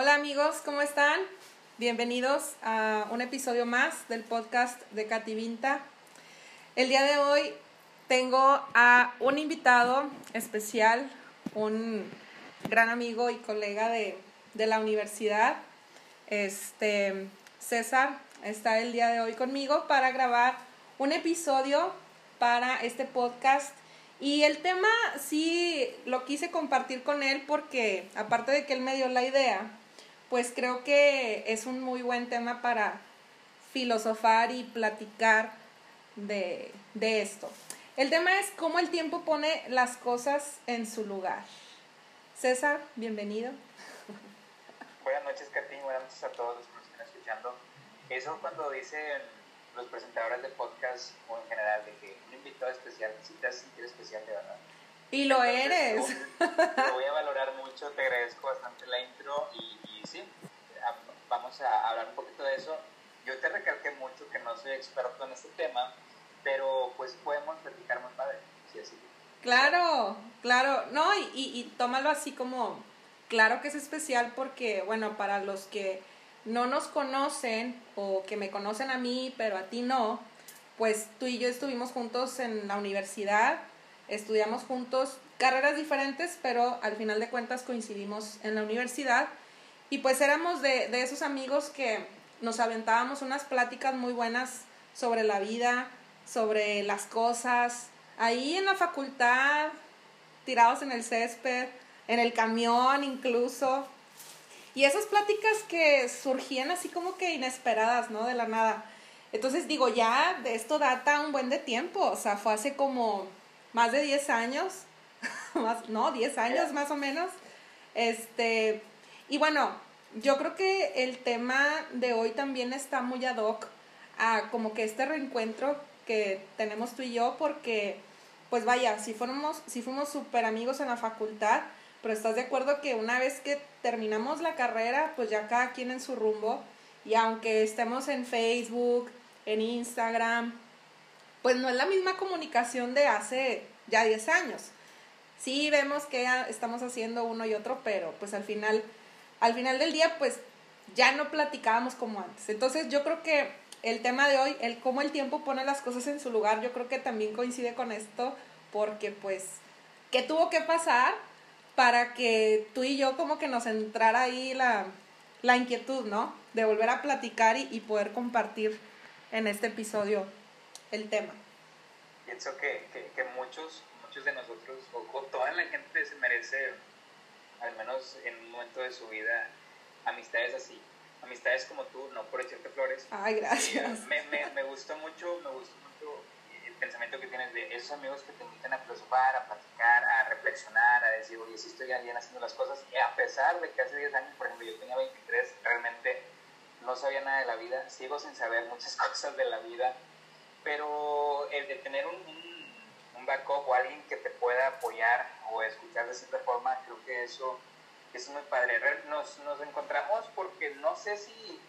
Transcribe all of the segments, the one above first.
Hola amigos, ¿cómo están? Bienvenidos a un episodio más del podcast de Katy Vinta. El día de hoy tengo a un invitado especial, un gran amigo y colega de, de la universidad, este César, está el día de hoy conmigo para grabar un episodio para este podcast. Y el tema sí lo quise compartir con él porque aparte de que él me dio la idea, pues creo que es un muy buen tema para filosofar y platicar de, de esto. El tema es cómo el tiempo pone las cosas en su lugar. César, bienvenido. Buenas noches, Katy. Buenas noches a todos los que nos están escuchando. Eso cuando dicen los presentadores de podcast o en general de que un invitado especial, si te hace sentir especial de verdad. Y lo Entonces, eres. Lo, voy a valorar mucho, te agradezco bastante la intro y sí, vamos a hablar un poquito de eso. Yo te recalqué mucho que no soy experto en este tema, pero pues podemos platicar muy padre, si así. Claro, claro. No, y, y tómalo así como, claro que es especial porque, bueno, para los que no nos conocen o que me conocen a mí, pero a ti no, pues tú y yo estuvimos juntos en la universidad, estudiamos juntos carreras diferentes, pero al final de cuentas coincidimos en la universidad y pues éramos de, de esos amigos que nos aventábamos unas pláticas muy buenas sobre la vida, sobre las cosas, ahí en la facultad, tirados en el césped, en el camión incluso. Y esas pláticas que surgían así como que inesperadas, ¿no? De la nada. Entonces digo, ya de esto data un buen de tiempo, o sea, fue hace como más de 10 años, más, no, 10 años más o menos. Este, y bueno, yo creo que el tema de hoy también está muy ad hoc a como que este reencuentro que tenemos tú y yo, porque, pues vaya, si fuéramos, si fuimos súper amigos en la facultad, pero estás de acuerdo que una vez que terminamos la carrera, pues ya cada quien en su rumbo, y aunque estemos en Facebook, en Instagram, pues no es la misma comunicación de hace ya 10 años. Sí vemos que estamos haciendo uno y otro, pero pues al final, al final del día, pues ya no platicábamos como antes. Entonces yo creo que el tema de hoy, el cómo el tiempo pone las cosas en su lugar, yo creo que también coincide con esto, porque pues, ¿qué tuvo que pasar para que tú y yo como que nos entrara ahí la, la inquietud, ¿no? De volver a platicar y, poder compartir en este episodio el tema. Pienso que, que, muchos, muchos de nosotros, o toda la gente se merece, al menos en un momento de su vida, amistades así. Amistades como tú, no por echarte flores. Ay, gracias. Me, me, me gustó mucho, me gustó mucho el pensamiento que tienes de esos amigos que te invitan a filosofar, a platicar, a reflexionar, a decir, oye, sí estoy bien haciendo las cosas. Y a pesar de que hace 10 años, por ejemplo, yo tenía 23, realmente no sabía nada de la vida, sigo sin saber muchas cosas de la vida, pero el de tener un, un backup o alguien que te pueda apoyar o escuchar de cierta forma, creo que eso es muy padre. Re- Nos, nos encontramos porque no sé si...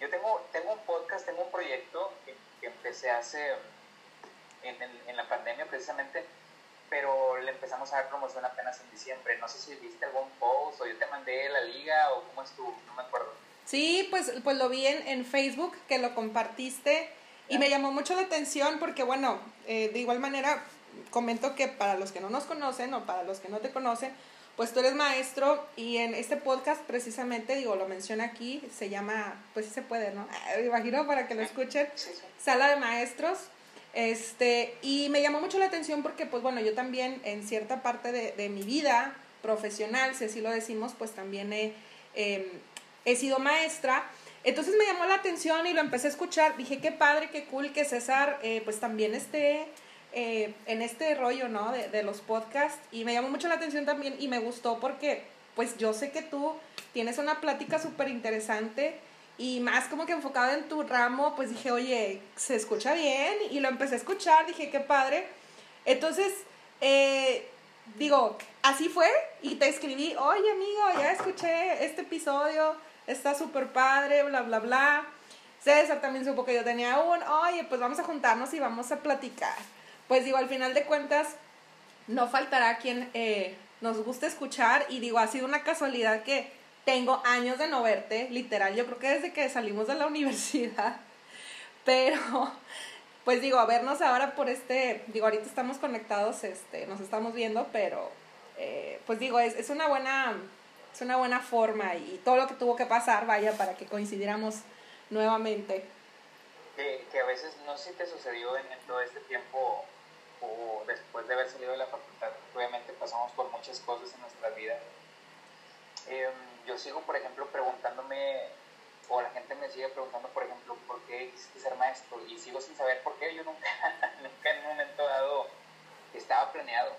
Yo tengo, tengo un podcast, tengo un proyecto que, que empecé hace en, en, en la pandemia precisamente, pero le empezamos a dar promoción apenas en diciembre. No sé si viste algún post o yo te mandé la liga o cómo estuvo, no me acuerdo. Sí, pues, pues lo vi en, en Facebook, que lo compartiste y me llamó mucho la atención porque, bueno, eh, de igual manera, comento que para los que no nos conocen o para los que no te conocen, pues tú eres maestro y en este podcast precisamente, digo, lo menciona aquí, se llama, pues sí se puede, ¿no? Ah, Me imagino para que lo escuchen, Sí, sí. sala de maestros. Este, y me llamó mucho la atención porque, pues bueno, yo también en cierta parte de, de mi vida profesional, si así lo decimos, pues también he, eh, he sido maestra. Entonces me llamó la atención y lo empecé a escuchar. Dije, qué padre, qué cool que César, eh, pues también esté eh, en este rollo, ¿no? De, de los podcasts. Y me llamó mucho la atención también y me gustó porque, pues yo sé que tú tienes una plática súper interesante y más como que enfocado en tu ramo, pues dije, oye, se escucha bien y lo empecé a escuchar, dije, qué padre. Entonces, eh, digo, así fue y te escribí, oye amigo, ya escuché este episodio, está súper padre, bla, bla, bla. César también supo que yo tenía un, oye, pues vamos a juntarnos y vamos a platicar. Pues digo, al final de cuentas, no faltará quien eh, nos guste escuchar. Y digo, ha sido una casualidad que tengo años de no verte, literal, yo creo que desde que salimos de la universidad, pero pues digo, a vernos ahora por este, digo, ahorita estamos conectados, este, nos estamos viendo, pero eh, pues digo, es, es una buena, es una buena forma y todo lo que tuvo que pasar, vaya, para que coincidiéramos nuevamente. Que, que a veces no sé si te sucedió en, todo este tiempo o después de haber salido de la facultad, obviamente pasamos por muchas cosas en nuestra vida. Em, yo sigo, por ejemplo, preguntándome, o la gente me sigue preguntando, por ejemplo, ¿por qué quisiste ser maestro? Y sigo sin saber por qué. Yo nunca, nunca en un momento dado estaba planeado.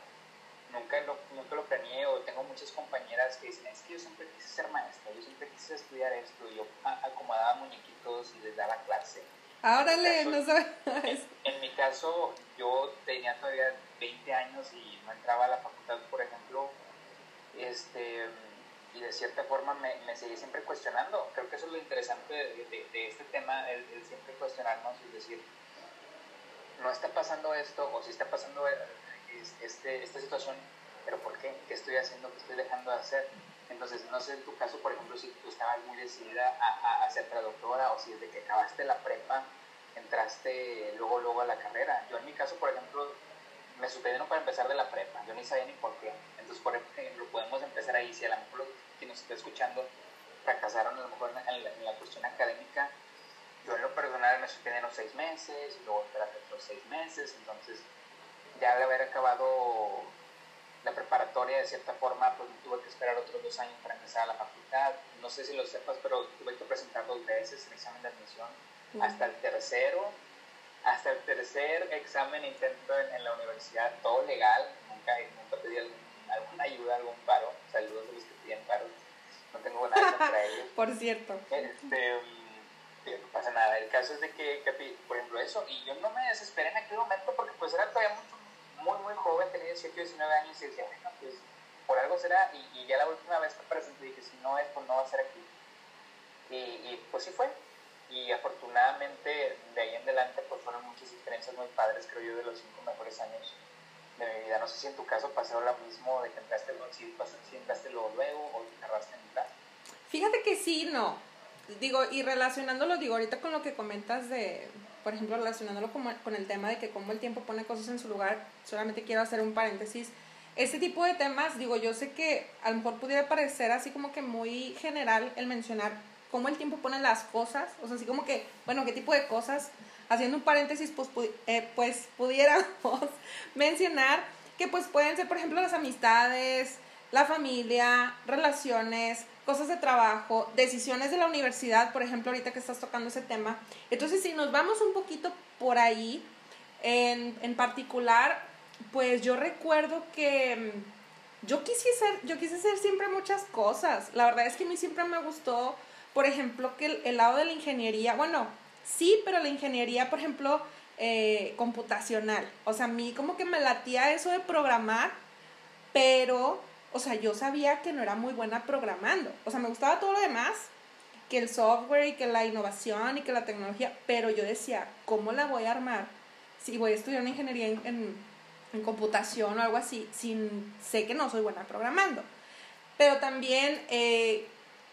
Nunca lo, nunca lo planeé o tengo muchas compañeras que dicen, es que yo siempre quise ser maestra, yo siempre quise estudiar esto. Y yo acomodaba muñequitos y les daba clase. Árale, no sabes. En, mi caso, yo tenía todavía 20 años y no entraba a la facultad, por ejemplo. Este y de cierta forma me, me seguí siempre cuestionando. Creo que eso es lo interesante de, de, este tema, el, siempre cuestionarnos y decir, no está pasando esto o si está pasando eh, este, esta situación, pero ¿por qué? ¿Qué estoy haciendo? ¿Qué estoy dejando de hacer? Entonces, no sé en tu caso, por ejemplo, si tú estabas muy decidida a, a, ser traductora o si desde que acabaste la prepa entraste luego, luego a la carrera. Yo en mi caso, por ejemplo, me sucedieron para empezar de la prepa, yo ni sabía ni por qué. Entonces, por ejemplo, podemos empezar ahí, si a lo mejor quien nos está escuchando fracasaron a lo mejor en la, cuestión académica, yo en lo personal me sucedieron seis meses, luego espérate otros seis meses, entonces ya de haber acabado la preparatoria de cierta forma, pues tuve que esperar otros dos años para empezar a la facultad. No sé si lo sepas, pero tuve que presentar dos veces el examen de admisión, hasta el tercero hasta el tercer examen intento en, la universidad, todo legal, nunca, nunca pedí alguna ayuda, algún paro, saludos a los que piden paro, no tengo nada contra ellos. Por cierto. Este, mm, no pasa nada, el caso es de que, por ejemplo, eso, y yo no me desesperé en aquel momento porque pues era todavía muy, muy joven, tenía 18, 19 años y decía, bueno, pues por algo será, y, ya la última vez que presenté dije, si no es, pues no va a ser aquí. Y, pues sí fue, y afortunadamente de ahí en adelante pues fueron muchas experiencias muy padres, creo yo, de los cinco mejores años de mi vida. No sé si en tu caso pasó lo mismo, de que entraste, si, si entraste luego, luego o entraste en mitad. Fíjate que sí, no. Digo, y relacionándolo, digo, ahorita con lo que comentas de, por ejemplo, relacionándolo con, con el tema de que como el tiempo pone cosas en su lugar, solamente quiero hacer un paréntesis. Este tipo de temas, digo, yo sé que a lo mejor pudiera parecer así como que muy general el mencionar cómo el tiempo pone las cosas, o sea, así como que, bueno, qué tipo de cosas, haciendo un paréntesis, pues, eh, pues pudiéramos mencionar que pues pueden ser, por ejemplo, las amistades, la familia, relaciones, cosas de trabajo, decisiones de la universidad, por ejemplo, ahorita que estás tocando ese tema. Entonces, si nos vamos un poquito por ahí, en, en particular, pues yo recuerdo que mm, yo quise ser, yo quise hacer siempre muchas cosas. La verdad es que a mí siempre me gustó por ejemplo, que el, lado de la ingeniería, bueno, sí, pero la ingeniería, por ejemplo, eh, computacional. O sea, a mí como que me latía eso de programar, pero, o sea, yo sabía que no era muy buena programando. O sea, me gustaba todo lo demás, que el software y que la innovación y que la tecnología, pero yo decía, ¿cómo la voy a armar si voy a estudiar una ingeniería en, en computación o algo así, sin sé que no soy buena programando? Pero también eh,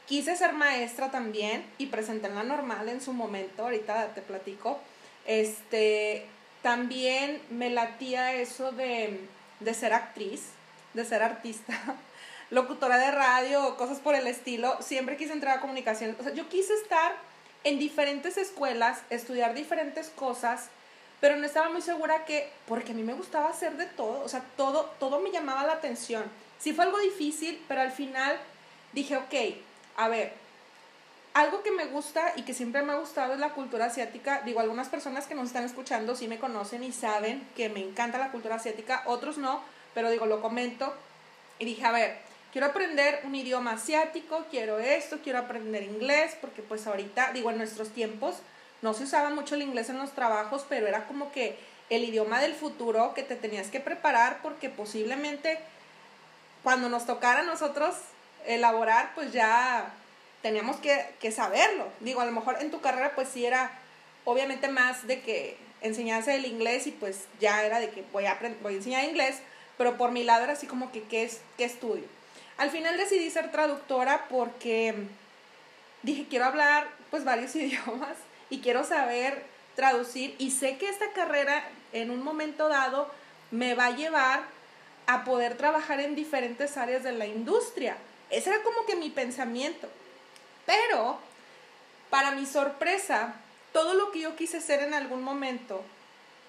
Quise ser maestra también y presenté en la normal en su momento, ahorita te platico. Este, también me latía eso de, de ser actriz, de ser artista, locutora de radio, cosas por el estilo. Siempre quise entrar a comunicación. O sea, yo quise estar en diferentes escuelas, estudiar diferentes cosas, pero no estaba muy segura que, porque a mí me gustaba hacer de todo, o sea, todo, todo me llamaba la atención. Sí fue algo difícil, pero al final dije, ok, a ver, algo que me gusta y que siempre me ha gustado es la cultura asiática. Digo, algunas personas que nos están escuchando sí me conocen y saben que me encanta la cultura asiática, otros no, pero digo, lo comento. Y dije, a ver, quiero aprender un idioma asiático, quiero esto, quiero aprender inglés, porque pues ahorita, digo, en nuestros tiempos no se usaba mucho el inglés en los trabajos, pero era como que el idioma del futuro que te tenías que preparar porque posiblemente cuando nos tocara a nosotros elaborar, pues ya teníamos que, saberlo. Digo, a lo mejor en tu carrera pues sí era obviamente más de que enseñarse el inglés y pues ya era de que voy a, voy a enseñar inglés, pero por mi lado era así como que, ¿qué, es, qué estudio? al final decidí ser traductora porque dije, quiero hablar pues varios idiomas y quiero saber traducir y sé que esta carrera en un momento dado me va a llevar a poder trabajar en diferentes áreas de la industria. Ese era como que mi pensamiento. Pero, para mi sorpresa, todo lo que yo quise hacer en algún momento,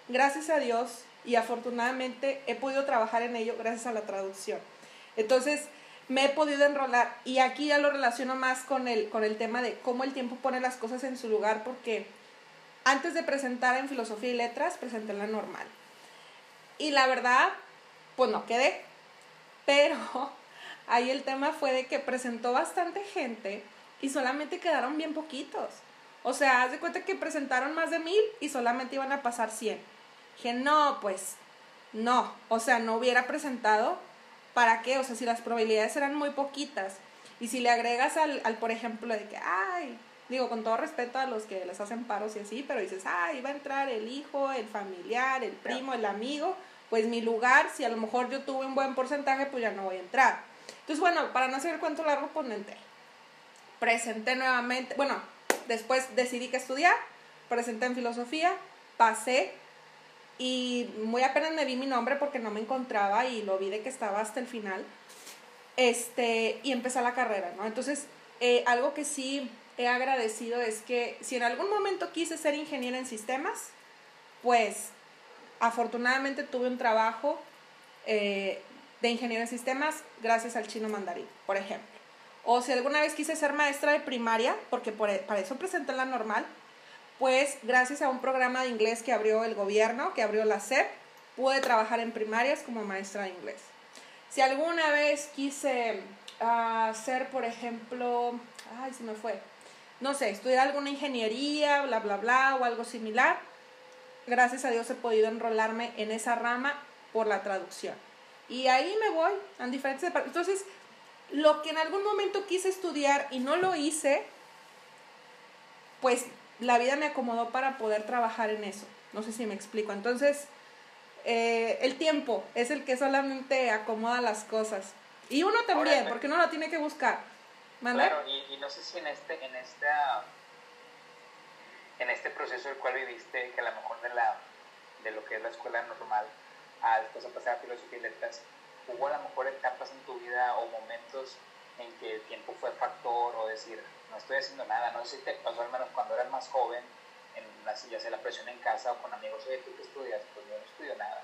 gracias a Dios y afortunadamente he podido trabajar en ello gracias a la traducción. Entonces, me he podido enrolar y aquí ya lo relaciono más con el, con el tema de cómo el tiempo pone las cosas en su lugar porque antes de presentar en filosofía y letras presenté la normal. Y la verdad, pues no quedé, pero ahí el tema fue de que presentó bastante gente y solamente quedaron bien poquitos. O sea, haz de cuenta que presentaron más de mil y solamente iban a pasar 100. Dije, no, pues no, o sea, no hubiera presentado ¿para qué? O sea, si las probabilidades eran muy poquitas y si le agregas al, al, por ejemplo, de que, ay, digo, con todo respeto a los que les hacen paros y así, pero dices, ay, va a entrar el hijo, el familiar, el primo, el amigo, pues mi lugar, si a lo mejor yo tuve un buen porcentaje, pues ya no voy a entrar. Entonces, bueno, para no hacer el cuento largo, pues entré. Presenté nuevamente, bueno, después decidí que estudiar, presenté en filosofía, pasé, y muy apenas me vi mi nombre porque no me encontraba y lo vi de que estaba hasta el final. Este, y empecé la carrera, ¿no? Entonces, eh, algo que sí he agradecido es que si en algún momento quise ser ingeniera en sistemas, pues afortunadamente tuve un trabajo eh, de ingeniero en sistemas gracias al chino mandarín, por ejemplo. O si alguna vez quise ser maestra de primaria, porque por, e, para eso presenté la normal, pues gracias a un programa de inglés que abrió el gobierno, que abrió la SEP, pude trabajar en primarias como maestra de inglés. Si alguna vez quise hacer, ah, por ejemplo, ay, se me fue, no sé, estudiar alguna ingeniería, bla, bla, bla, o algo similar, gracias a Dios he podido enrolarme en esa rama por la traducción. Y ahí me voy en diferentes Entonces, lo que en algún momento quise estudiar y no lo hice, pues la vida me acomodó para poder trabajar en eso. No sé si me explico. Entonces, eh, el tiempo es el que solamente acomoda las cosas. Y uno también, porque uno lo tiene que buscar. Claro, y, no sé si en este, en esta en este proceso el cual viviste, que a lo mejor de la de lo que es la escuela normal, a después a pasar a filosofía y letras, hubo a lo mejor etapas en tu vida o momentos en que el tiempo fue factor o decir, no estoy haciendo nada, no sé si te pasó al menos cuando eras más joven, en la, ya sea la presión en casa o con amigos, oye, ¿tú qué estudias? Pues yo no estudio nada.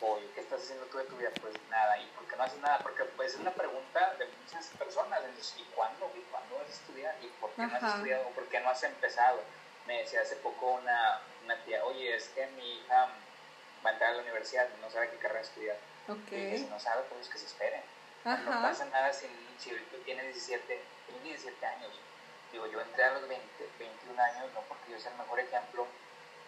O ¿qué estás haciendo tú de tu vida? Pues nada. ¿Y por qué no haces nada? Porque pues es una pregunta de muchas personas. ¿Y cuándo? ¿Y cuándo vas a estudiar? ¿Y por qué no has estudiado? ¿O por qué no has empezado? Me decía hace poco una, una tía, oye, es que mi hija va a entrar a la universidad, no sabe qué carrera estudiar. Okay. Y si no sabe, pues que se espere. No pasa nada si, si tú tienes 17, tienes 17 años. Digo, yo entré a los 20, 21 años, no porque yo sea el mejor ejemplo,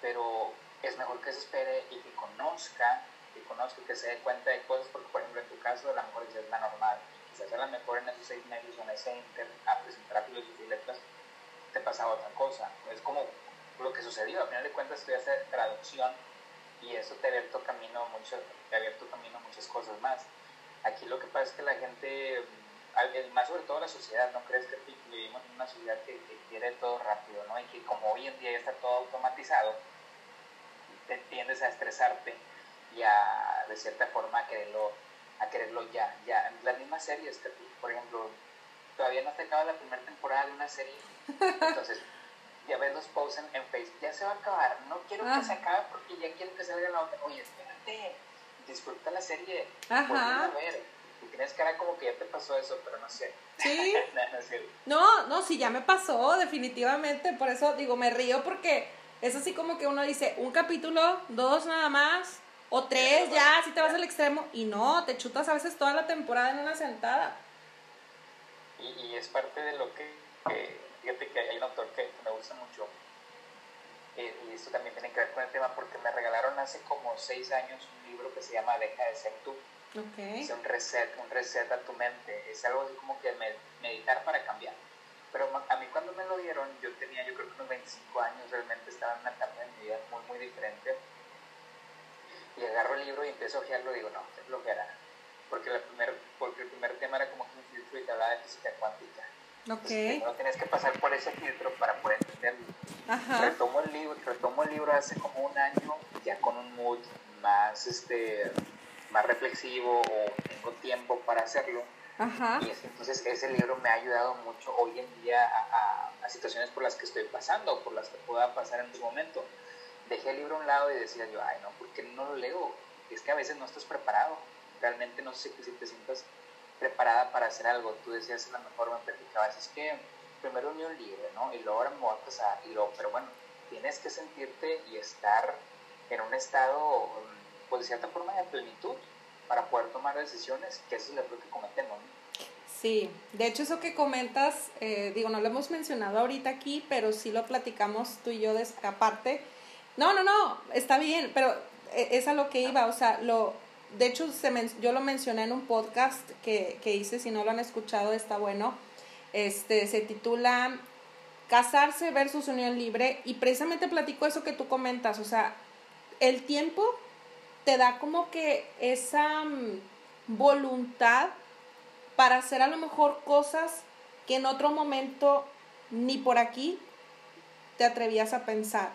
pero es mejor que se espere y que conozca, que conozca, que se dé cuenta de cosas, porque por ejemplo en tu caso a lo mejor es la normal, quizás a lo mejor en esos seis meses o en ese inter a presentar filosofía y letras te pasaba otra cosa. Es como lo que sucedió, al final de cuentas estudiaste traducción y eso te abierto camino mucho, te abierto camino a muchas cosas más. Aquí lo que pasa es que la gente, más sobre todo la sociedad, ¿no crees que vivimos en una sociedad que, quiere todo rápido, ¿no? Y que como hoy en día ya está todo automatizado, te tiendes a estresarte y a, de cierta forma, a quererlo, a quererlo ya, ya. Las mismas series, que, por ejemplo, todavía no te acaba la primera temporada de una serie, entonces ya ves los posts en, Facebook, ya se va a acabar, no quiero que se acabe porque ya quiero que salga la otra, oye, espérate, disfruta la serie, Ajá. a ver. Tienes cara como que ya te pasó eso, pero no sé. Sí. no, no, sí, ya me pasó, definitivamente. Por eso digo, me río porque es así como que uno dice, un capítulo, dos nada más, o tres ya, si te vas al extremo. Y no, te chutas a veces toda la temporada en una sentada. Y, y es parte de lo que, fíjate que hay un autor que me gusta mucho, eh, y esto también tiene que ver con el tema porque me regalaron hace como seis años un libro que se llama Deja de ser tú. Okay. Es un reset, un reset a tu mente. Es algo así como que meditar para cambiar. Pero a mí cuando me lo dieron, yo tenía yo creo que unos 25 años, realmente estaba en una etapa de mi vida muy, muy diferente. Y agarro el libro y empiezo a ojearlo y digo, no, qué flojera. porque, la primer, porque el primer tema era como que un filtro y te hablaba de física cuántica. Ok. no tienes que pasar por ese filtro para poder entenderlo. Ajá. Retomo el libro, retomo el libro hace como un año, ya con un mood más, este, más reflexivo o tengo tiempo para hacerlo. Ajá. Y entonces ese libro me ha ayudado mucho hoy en día a, a, situaciones por las que estoy pasando o por las que pueda pasar en su momento. Dejé el libro a un lado y decía yo, ay no, ¿por qué no lo leo? Es que a veces no estás preparado. Realmente no sé si te sientas preparada para hacer algo. Tú decías, a lo mejor me platicabas, es que primero un libro, ¿no? Y luego ahora me voy a pasar. Y luego, pero bueno, tienes que sentirte y estar en un estado, pues de cierta forma, de plenitud para poder tomar decisiones, que eso es lo que cometemos. Sí, de hecho eso que comentas, eh, digo, no lo hemos mencionado ahorita aquí, pero sí lo platicamos tú y yo de, aparte. No, no, no, está bien, pero eh, es a lo que iba, o sea, lo, de hecho se yo lo mencioné en un podcast que, que hice, si no lo han escuchado está bueno, este, se titula Casarse versus unión libre y precisamente platico eso que tú comentas, o sea, el tiempo te da como que esa mm, voluntad para hacer a lo mejor cosas que en otro momento ni por aquí te atrevías a pensar.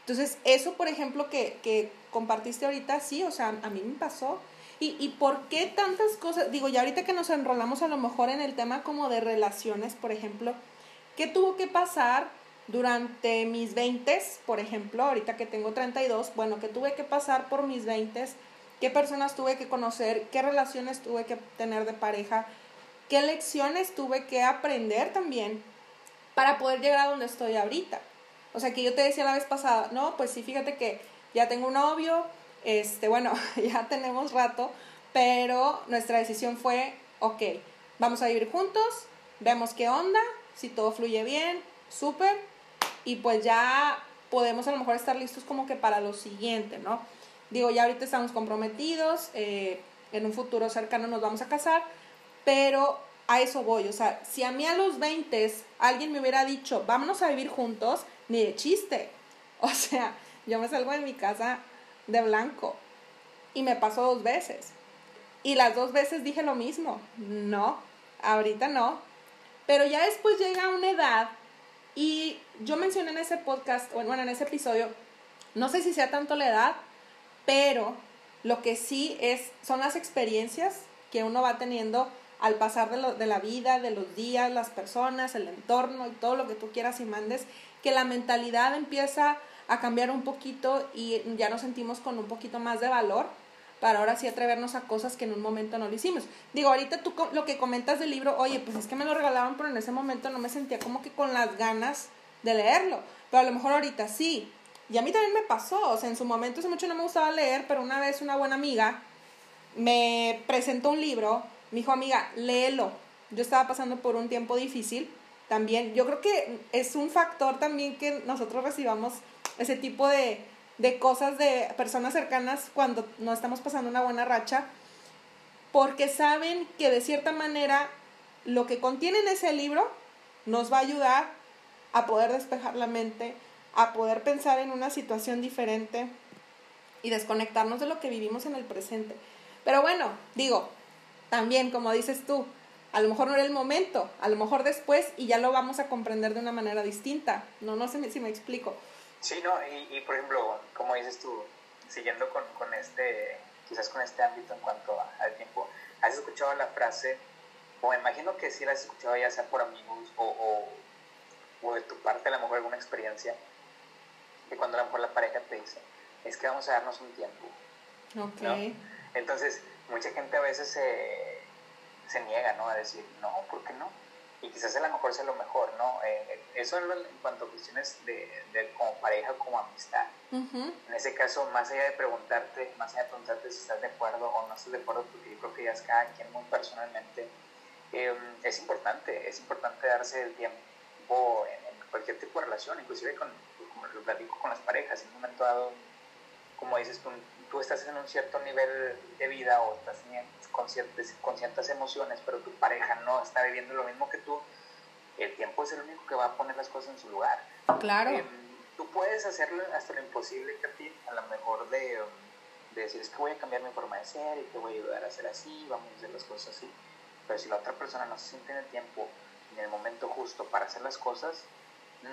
Entonces, eso, por ejemplo, que, que compartiste ahorita, sí, o sea, a mí me pasó. ¿Y, ¿Y por qué tantas cosas? Digo, ya ahorita que nos enrolamos a lo mejor en el tema como de relaciones, por ejemplo, ¿qué tuvo que pasar durante mis 20, por ejemplo, ahorita que tengo 32, bueno, que tuve que pasar por mis 20, qué personas tuve que conocer, qué relaciones tuve que tener de pareja, qué lecciones tuve que aprender también para poder llegar a donde estoy ahorita. O sea, que yo te decía la vez pasada, no, pues sí, fíjate que ya tengo un novio, este, bueno, ya tenemos rato, pero nuestra decisión fue, ok, vamos a vivir juntos, vemos qué onda, si todo fluye bien, súper, y pues ya podemos a lo mejor estar listos como que para lo siguiente, ¿no? Digo, ya ahorita estamos comprometidos, eh, en un futuro cercano nos vamos a casar, pero a eso voy, o sea, si a mí a los 20 alguien me hubiera dicho, vámonos a vivir juntos, ni de chiste, o sea, yo me salgo de mi casa de blanco y me pasó dos veces. Y las dos veces dije lo mismo, no, ahorita no. Pero ya después llega una edad y yo mencioné en ese podcast, bueno, en ese episodio, no sé si sea tanto la edad, pero lo que sí es, son las experiencias que uno va teniendo al pasar de, lo, de la vida, de los días, las personas, el entorno y todo lo que tú quieras y mandes, que la mentalidad empieza a cambiar un poquito y ya nos sentimos con un poquito más de valor para ahora sí atrevernos a cosas que en un momento no lo hicimos. Digo, ahorita tú lo que comentas del libro, oye, pues es que me lo regalaban, pero en ese momento no me sentía como que con las ganas de leerlo. Pero a lo mejor ahorita sí. Y a mí también me pasó, o sea, en su momento hace mucho no me gustaba leer, pero una vez una buena amiga me presentó un libro, me dijo, amiga, léelo. Yo estaba pasando por un tiempo difícil también. Yo creo que es un factor también que nosotros recibamos ese tipo de, de cosas de personas cercanas cuando no estamos pasando una buena racha, porque saben que de cierta manera lo que contiene en ese libro nos va a ayudar a poder despejar la mente, a poder pensar en una situación diferente y desconectarnos de lo que vivimos en el presente. Pero bueno, digo, también como dices tú, a lo mejor no era el momento, a lo mejor después y ya lo vamos a comprender de una manera distinta. No, no sé si me explico. Sí, no, y, y por ejemplo, como dices tú, siguiendo con, con, este, quizás con este ámbito en cuanto al tiempo, ¿has escuchado la frase, o me imagino que sí la has escuchado ya sea por amigos o, o, o de tu parte a lo mejor alguna experiencia, que cuando a lo mejor la pareja te dice, es que vamos a darnos un tiempo. Ok. Entonces, mucha gente a veces se, se niega, ¿no? A decir, no, ¿por qué no? Y quizás a lo mejor sea lo mejor, ¿no? Eh, eso en cuanto a cuestiones de, de como pareja, como amistad. En ese caso, más allá de preguntarte, más allá de preguntarte si estás de acuerdo o no estás de acuerdo, porque yo creo que ya es cada quien muy personalmente, em, es importante, es importante darse el tiempo en, cualquier tipo de relación, inclusive con, como lo platico con las parejas, en un momento dado, como dices tú, tú estás en un cierto nivel de vida o estás con ciertas, con ciertas emociones, pero tu pareja no está viviendo lo mismo que tú, el tiempo es el único que va a poner las cosas en su lugar. Claro. Em, tú puedes hacerlo hasta lo imposible, Katy, a lo mejor de, de decir, es que voy a cambiar mi forma de ser y te voy a ayudar a hacer así, vamos a hacer las cosas así. Pero si la otra persona no se siente en el tiempo, en el momento justo para hacer las cosas,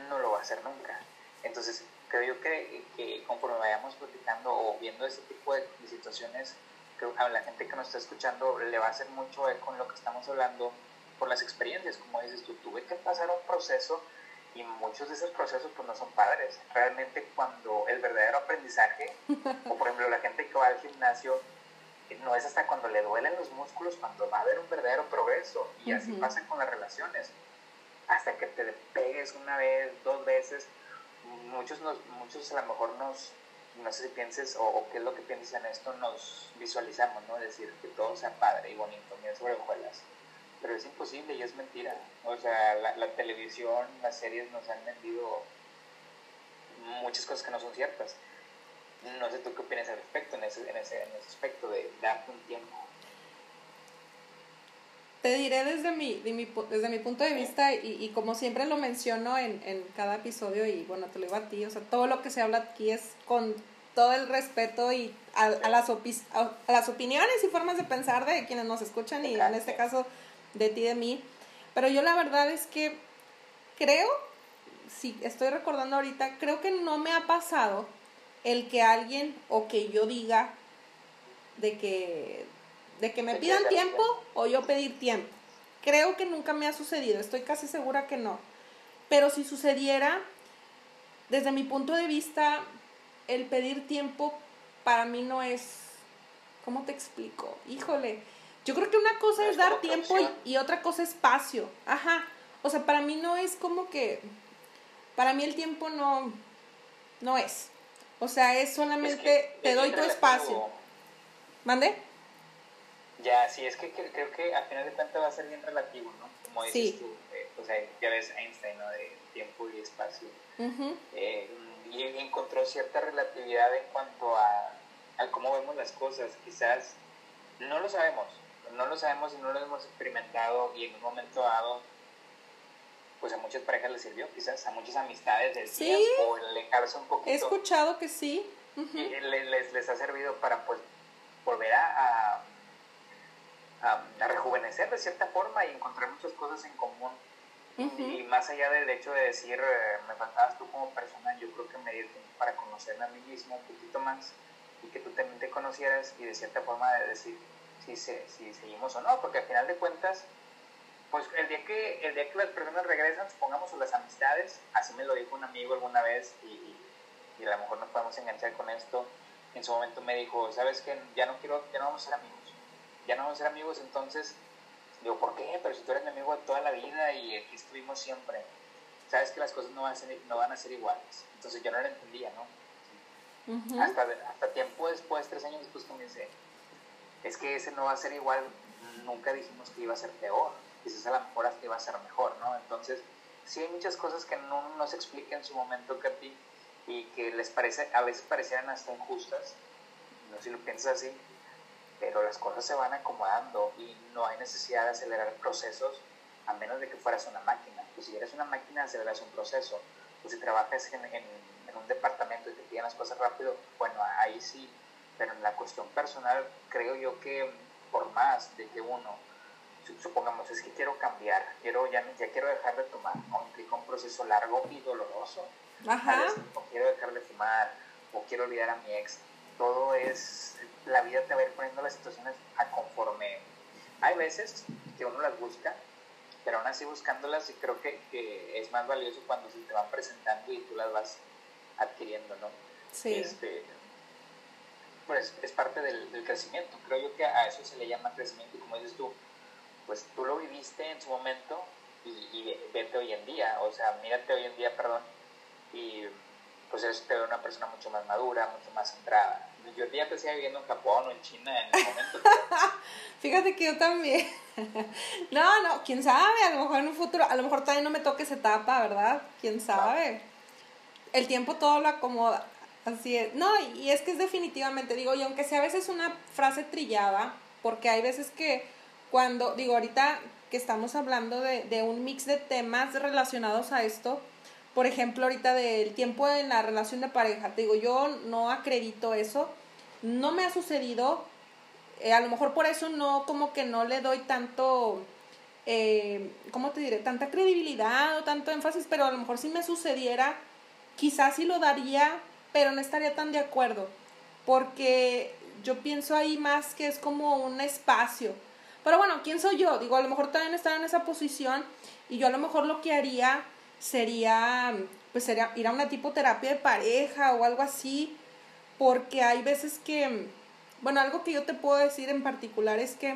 no lo va a hacer nunca. Entonces, creo yo que, que conforme vayamos platicando o viendo ese tipo de, situaciones, creo que a la gente que nos está escuchando le va a hacer mucho con lo que estamos hablando por las experiencias, como dices tú, tuve que pasar un proceso y muchos de esos procesos pues no son padres. Realmente cuando el verdadero aprendizaje, o por ejemplo la gente que va al gimnasio, no es hasta cuando le duelen los músculos cuando va a haber un verdadero progreso. Y así pasa con las relaciones. Hasta que te pegues una vez, dos veces, muchos, nos, muchos a lo mejor nos, no sé si pienses o, qué es lo que piensas en esto, nos visualizamos, ¿no? Decir que todo sea padre y bonito, miren sobre hojuelas pero es imposible y es mentira. O sea, la, televisión, las series nos han vendido muchas cosas que no son ciertas. No sé tú qué opinas al respecto, en ese, en ese, en ese aspecto de darte un tiempo. Te diré desde mi, de desde mi punto de vista y, y como siempre lo menciono en, en, cada episodio y bueno, te lo digo a ti, o sea, todo lo que se habla aquí es con todo el respeto y a, a las, a, a las opiniones y formas de pensar de quienes nos escuchan y en este caso de ti, de mí. Pero yo la verdad es que creo, si estoy recordando ahorita, creo que no me ha pasado el que alguien o que yo diga de que, de que me pidan tiempo o yo pedir tiempo. Creo que nunca me ha sucedido, estoy casi segura que no. Pero si sucediera, desde mi punto de vista, el pedir tiempo para mí no es, ¿cómo te explico? Híjole, yo creo que una cosa es, dar tiempo y, otra cosa espacio. Ajá. O sea, para mí no es como que. Para mí el tiempo no. No es. O sea, es solamente te doy tu espacio. ¿Mande? Ya, sí, es que creo que al final de cuentas va a ser bien relativo, ¿no? Como dices tú, eh, o sea, ya ves Einstein, ¿no? De tiempo y espacio. Eh, y encontró cierta relatividad en cuanto a, a cómo vemos las cosas. Quizás no lo sabemos, no lo sabemos y no lo hemos experimentado y en un momento dado, pues a muchas parejas les sirvió, quizás a muchas amistades del ¿Sí? tiempo, alejarse un poquito. He escuchado que sí. Y les, les, ha servido para pues volver a, a, a, rejuvenecer de cierta forma y encontrar muchas cosas en común. Y más allá del hecho de decir, eh, me faltabas tú como persona, yo creo que me dio tiempo para conocerme a mí mismo un poquito más y que tú también te conocieras y de cierta forma de decir, si, se, si seguimos o no, porque al final de cuentas, pues el día que, el día que las personas regresan, supongamos las amistades, así me lo dijo un amigo alguna vez y, y, a lo mejor nos podemos enganchar con esto, en su momento me dijo, sabes que ya no quiero, ya no vamos a ser amigos, ya no vamos a ser amigos, entonces, digo, ¿por qué? Pero si tú eres mi amigo de toda la vida y aquí estuvimos siempre, sabes que las cosas no van a ser, no van a ser iguales, entonces yo no lo entendía, ¿no? hasta, hasta tiempo después, tres años después comencé, es que ese no va a ser igual, nunca dijimos que iba a ser peor, quizás a lo mejor hasta iba a ser mejor, ¿no? Entonces, sí hay muchas cosas que no nos explica en su momento, Katy, y que les parece, a veces parecieran hasta injustas, no sé si lo piensas así, pero las cosas se van acomodando y no hay necesidad de acelerar procesos a menos de que fueras una máquina. Pues si eres una máquina, aceleras un proceso. Pues si trabajas en, en, en un departamento y te piden las cosas rápido, bueno, ahí sí pero en la cuestión personal creo yo que por más de que uno, supongamos, es que quiero cambiar, quiero ya, ya quiero dejar de tomar, ¿no? implica un proceso largo y doloroso. Ajá. O quiero dejar de fumar, o quiero olvidar a mi ex. Todo es, la vida te va a ir poniendo las situaciones a conforme. Hay veces que uno las busca, pero aún así buscándolas y creo que, que es más valioso cuando se te van presentando y tú las vas adquiriendo, ¿no? Sí. Este, pues es parte del, crecimiento. Creo yo que a eso se le llama crecimiento y como dices tú, pues tú lo viviste en su momento y, y vete hoy en día, o sea, mírate hoy en día, perdón, y pues eres una persona mucho más madura, mucho más centrada. Yo ya te seguía viviendo en Japón o en China en el momento. Fíjate que yo también. no, no, quién sabe, a lo mejor en un futuro, a lo mejor todavía no me toque esa etapa, ¿verdad? Quién sabe. El tiempo todo lo acomoda. Así es. No, y es que es definitivamente, digo, y aunque sea a veces una frase trillada, porque hay veces que cuando, digo, ahorita que estamos hablando de, de un mix de temas relacionados a esto, por ejemplo, ahorita del tiempo en la relación de pareja, digo, yo no acredito eso, no me ha sucedido. Eh, a lo mejor por eso no, como que no le doy tanto, eh, ¿cómo te diré? Tanta credibilidad o tanto énfasis, pero a lo mejor si me sucediera, quizás sí lo daría, pero no estaría tan de acuerdo. Porque yo pienso ahí más que es como un espacio. Pero bueno, ¿quién soy yo? Digo, a lo mejor también estar en esa posición y yo a lo mejor lo que haría sería, pues sería ir a una tipo terapia de pareja o algo así, porque hay veces que, bueno, algo que yo te puedo decir en particular es que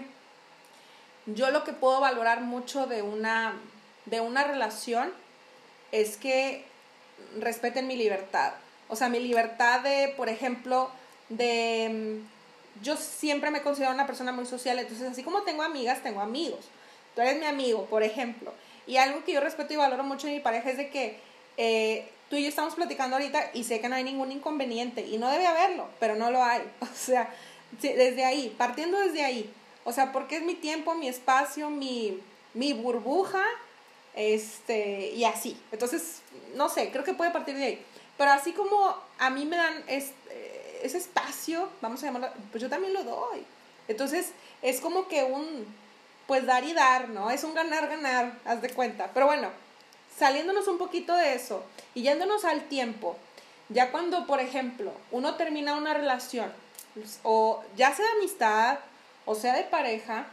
yo lo que puedo valorar mucho de una, de una relación es que respeten mi libertad. O sea, mi libertad de, por ejemplo, de... Yo siempre me considero una persona muy social, entonces así como tengo amigas, tengo amigos. Tú eres mi amigo, por ejemplo. Y algo que yo respeto y valoro mucho de mi pareja es de que eh, tú y yo estamos platicando ahorita y sé que no hay ningún inconveniente y no debe haberlo, pero no lo hay. O sea, desde ahí, partiendo desde ahí. O sea, porque es mi tiempo, mi espacio, mi, mi burbuja, este, y así. Entonces, no sé, creo que puede partir de ahí. Pero así como a mí me dan este, ese espacio, vamos a llamarlo, pues yo también lo doy. Entonces, es como que un, pues dar y dar, ¿no? Es un ganar-ganar, haz de cuenta. Pero bueno, saliéndonos un poquito de eso y yéndonos al tiempo, ya cuando, por ejemplo, uno termina una relación, o ya sea de amistad, o sea de pareja,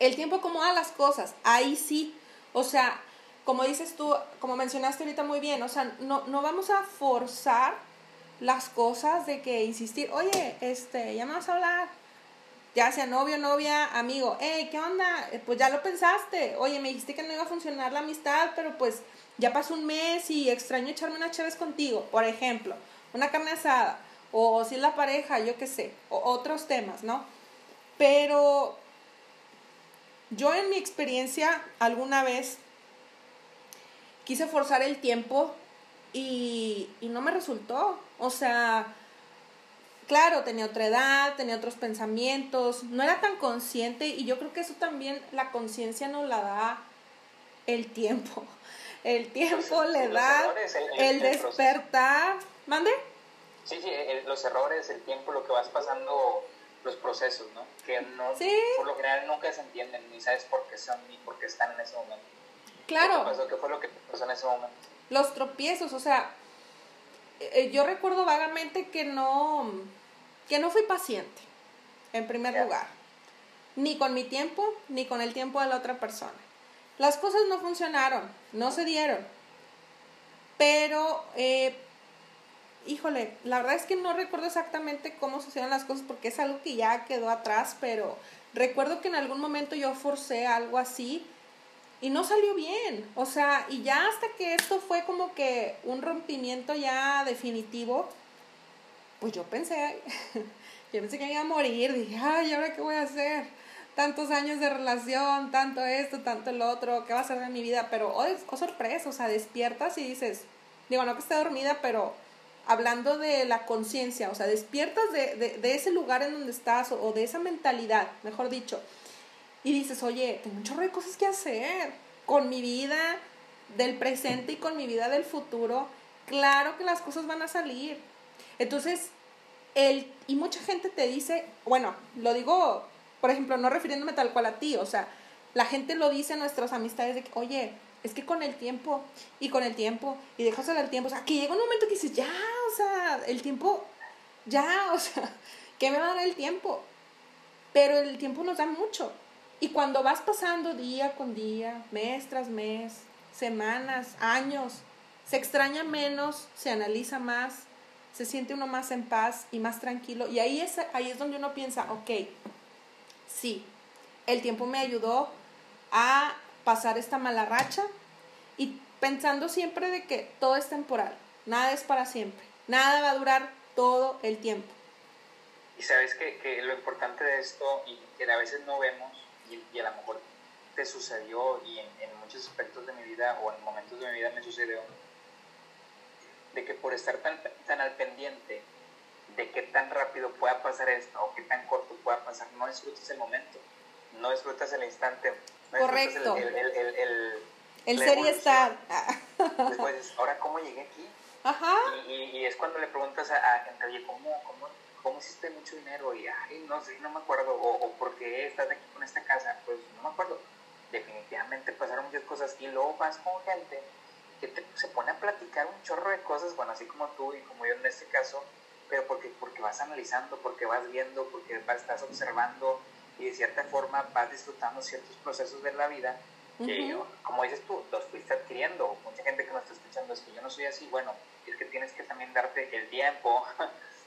el tiempo acomoda las cosas, ahí sí, o sea, como dices tú, como mencionaste ahorita muy bien, o sea, no, no vamos a forzar las cosas de que insistir, oye, este, ya me vas a hablar, ya sea novio, novia, amigo, hey, ¿qué onda? Eh, pues ya lo pensaste, oye, me dijiste que no iba a funcionar la amistad, pero pues ya pasó un mes y extraño echarme una chaves contigo, por ejemplo, una carne asada, o si es la pareja, yo qué sé, o otros temas, ¿no? Pero yo en mi experiencia alguna vez quise forzar el tiempo y, y no me resultó, o sea, claro, tenía otra edad, tenía otros pensamientos, no era tan consciente y yo creo que eso también la conciencia nos la da el tiempo. El tiempo le da el, despertar. ¿Mande? Sí, sí, los errores, el tiempo, lo que vas pasando, los procesos, ¿no? Que no, por lo general nunca se entienden, ni sabes por qué son, ni por qué están en ese momento. Claro. ¿Qué pasó? ¿Qué fue lo que pasó en ese momento? Los tropiezos, o sea, eh, yo recuerdo vagamente que no, que no fui paciente, en primer lugar, ni con mi tiempo, ni con el tiempo de la otra persona. Las cosas no funcionaron, no se dieron, pero, eh, híjole, la verdad es que no recuerdo exactamente cómo sucedieron las cosas porque es algo que ya quedó atrás, pero recuerdo que en algún momento yo forcé algo así y no salió bien. O sea, y ya hasta que esto fue como que un rompimiento ya definitivo, pues yo pensé, yo pensé que iba a morir. Dije, ay, ¿ahora qué voy a hacer? Tantos años de relación, tanto esto, tanto el otro, ¿qué va a ser de mi vida? Pero, oh, oh sorpresa, o sea, despiertas y dices, digo, no que esté dormida, pero hablando de la conciencia, o sea, despiertas de, de, ese lugar en donde estás o de esa mentalidad, mejor dicho y dices, oye, tengo un chorro de cosas que hacer con mi vida del presente y con mi vida del futuro. Claro que las cosas van a salir. Entonces, el, y mucha gente te dice, bueno, lo digo, por ejemplo, no refiriéndome tal cual a ti, o sea, la gente lo dice a nuestras amistades de que, oye, es que con el tiempo, y con el tiempo, y dejas el tiempo, o sea, que llega un momento que dices, ya, o sea, el tiempo, ya, o sea, ¿qué me va a dar el tiempo? Pero el tiempo nos da mucho. Y cuando vas pasando día con día, mes tras mes, semanas, años, se extraña menos, se analiza más, se siente uno más en paz y más tranquilo. Y ahí es, ahí es donde uno piensa, ok, sí, el tiempo me ayudó a pasar esta mala racha y pensando siempre de que todo es temporal, nada es para siempre, nada va a durar todo el tiempo. Y sabes que, que lo importante de esto y que a veces no vemos y, a lo mejor te sucedió y en, muchos aspectos de mi vida o en momentos de mi vida me sucedió, de que por estar tan, tan al pendiente de qué tan rápido pueda pasar esto o qué tan corto pueda pasar, no disfrutas el momento, no disfrutas el instante, no Correcto. el, el, el, el, el ser y estar. Después, ahora cómo llegué aquí. Ajá. Y, y, es cuando le preguntas a, a gente, oye, ¿cómo, cómo ¿cómo hiciste mucho dinero? Y, ay, no sé, no me acuerdo, o, o ¿por qué estás aquí con esta casa? Pues no me acuerdo. Definitivamente pasaron muchas cosas y luego vas con gente que se pone a platicar un chorro de cosas, bueno, así como tú y como yo en este caso, pero porque, porque vas analizando, porque vas viendo, porque vas, estás observando y de cierta forma vas disfrutando ciertos procesos de la vida que, como dices tú, los fuiste adquiriendo. Mucha gente que nos está escuchando es que yo no soy así, bueno, es que tienes que también darte el tiempo,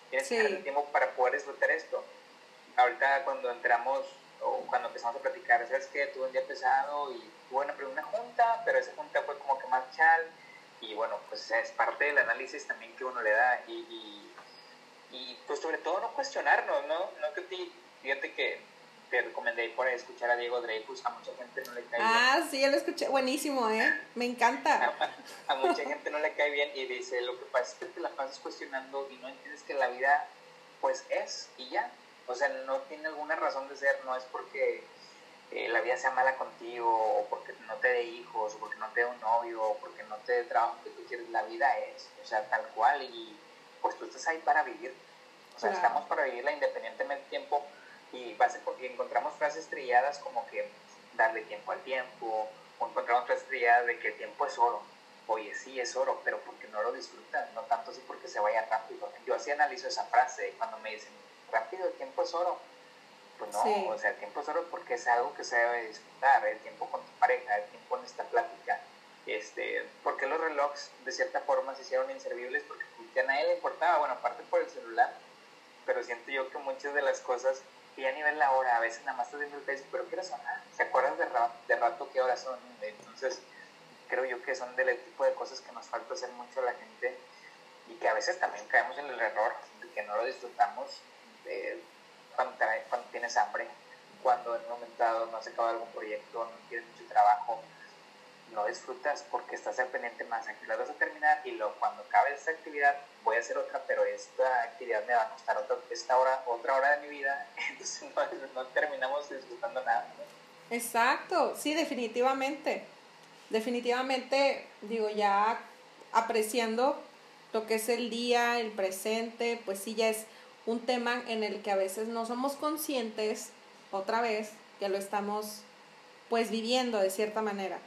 tienes que darte el tiempo para poder disfrutar esto. Ahorita cuando entramos o cuando empezamos a platicar, ¿sabes qué? Tuve un día pesado y tuve una, una junta, pero esa junta fue como que más chal y bueno, pues es parte del análisis también que uno le da y, y, y pues sobre todo no cuestionarnos, ¿no? No que te, fíjate que te recomendé por escuchar a Diego Dreyfus, a mucha gente no le cae bien. Ah, sí, ya lo escuché, buenísimo, ¿eh? Me encanta. A, mucha gente no le cae bien y dice, lo que pasa es que te la pasas cuestionando y no entiendes que la vida pues es y ya. O sea, no tiene alguna razón de ser, no es porque eh, la vida sea mala contigo o porque no te dé hijos o porque no te dé un novio o porque no te dé trabajo que tú quieres, la vida es, o sea, tal cual y pues tú estás ahí para vivir. O sea, estamos para vivirla independientemente del tiempo y, base, encontramos frases trilladas como que darle tiempo al tiempo, o encontramos frases trilladas de que el tiempo es oro. Oye, sí es oro, pero porque no lo disfrutas, no tanto así porque se vaya rápido. Yo así analizo esa frase cuando me dicen, rápido, el tiempo es oro. Pues no, o sea, el tiempo es oro porque es algo que se debe disfrutar, el tiempo con tu pareja, el tiempo en esta plática. Este, porque los relojes de cierta forma se hicieron inservibles porque a nadie le importaba, bueno, aparte por el celular, pero siento yo que muchas de las cosas y a nivel la hora, a veces nada más estás viendo el Facebook, pero ¿qué son? ¿Se acuerdan de, de rato qué horas son? Entonces, creo yo que son del tipo de cosas que nos falta hacer mucho a la gente y que a veces también caemos en el error de que no lo disfrutamos cuando, cuando, tienes hambre, cuando en un momento dado no has acabado algún proyecto, no tienes mucho trabajo, no disfrutas porque estás al pendiente más, aquí la vas a terminar y luego cuando acabe esta actividad voy a hacer otra, pero esta actividad me va a costar otra, esta hora, otra hora de mi vida, entonces no, terminamos disfrutando nada. Exacto, sí, definitivamente. Definitivamente, digo, ya apreciando lo que es el día, el presente, pues sí, ya es un tema en el que a veces no somos conscientes, otra vez, que lo estamos pues viviendo de cierta manera.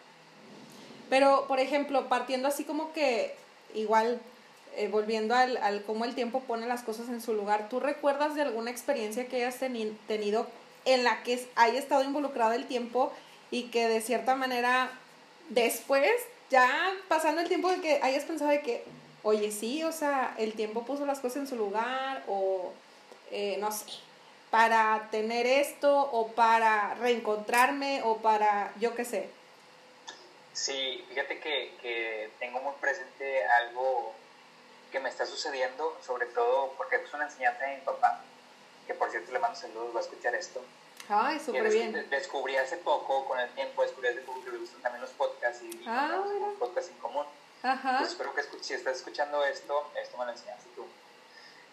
Pero, por ejemplo, partiendo así como que igual, eh, volviendo al, al cómo el tiempo pone las cosas en su lugar, ¿tú recuerdas de alguna experiencia que hayas tenido en la que haya estado involucrado el tiempo y que de cierta manera después, ya pasando el tiempo de que hayas pensado de que, oye, sí, o sea, el tiempo puso las cosas en su lugar o eh, no sé, para tener esto o para reencontrarme o para, yo qué sé? Sí, fíjate que, que, tengo muy presente algo que me está sucediendo, sobre todo porque es una enseñanza de mi papá, que por cierto le mando saludos, va a escuchar esto. Ay, súper bien. Descubrí hace poco, con el tiempo, descubrí hace poco que le gustan también los podcasts y, ah, podcasts en común. Ajá. espero que si estás escuchando esto, esto me lo enseñaste tú.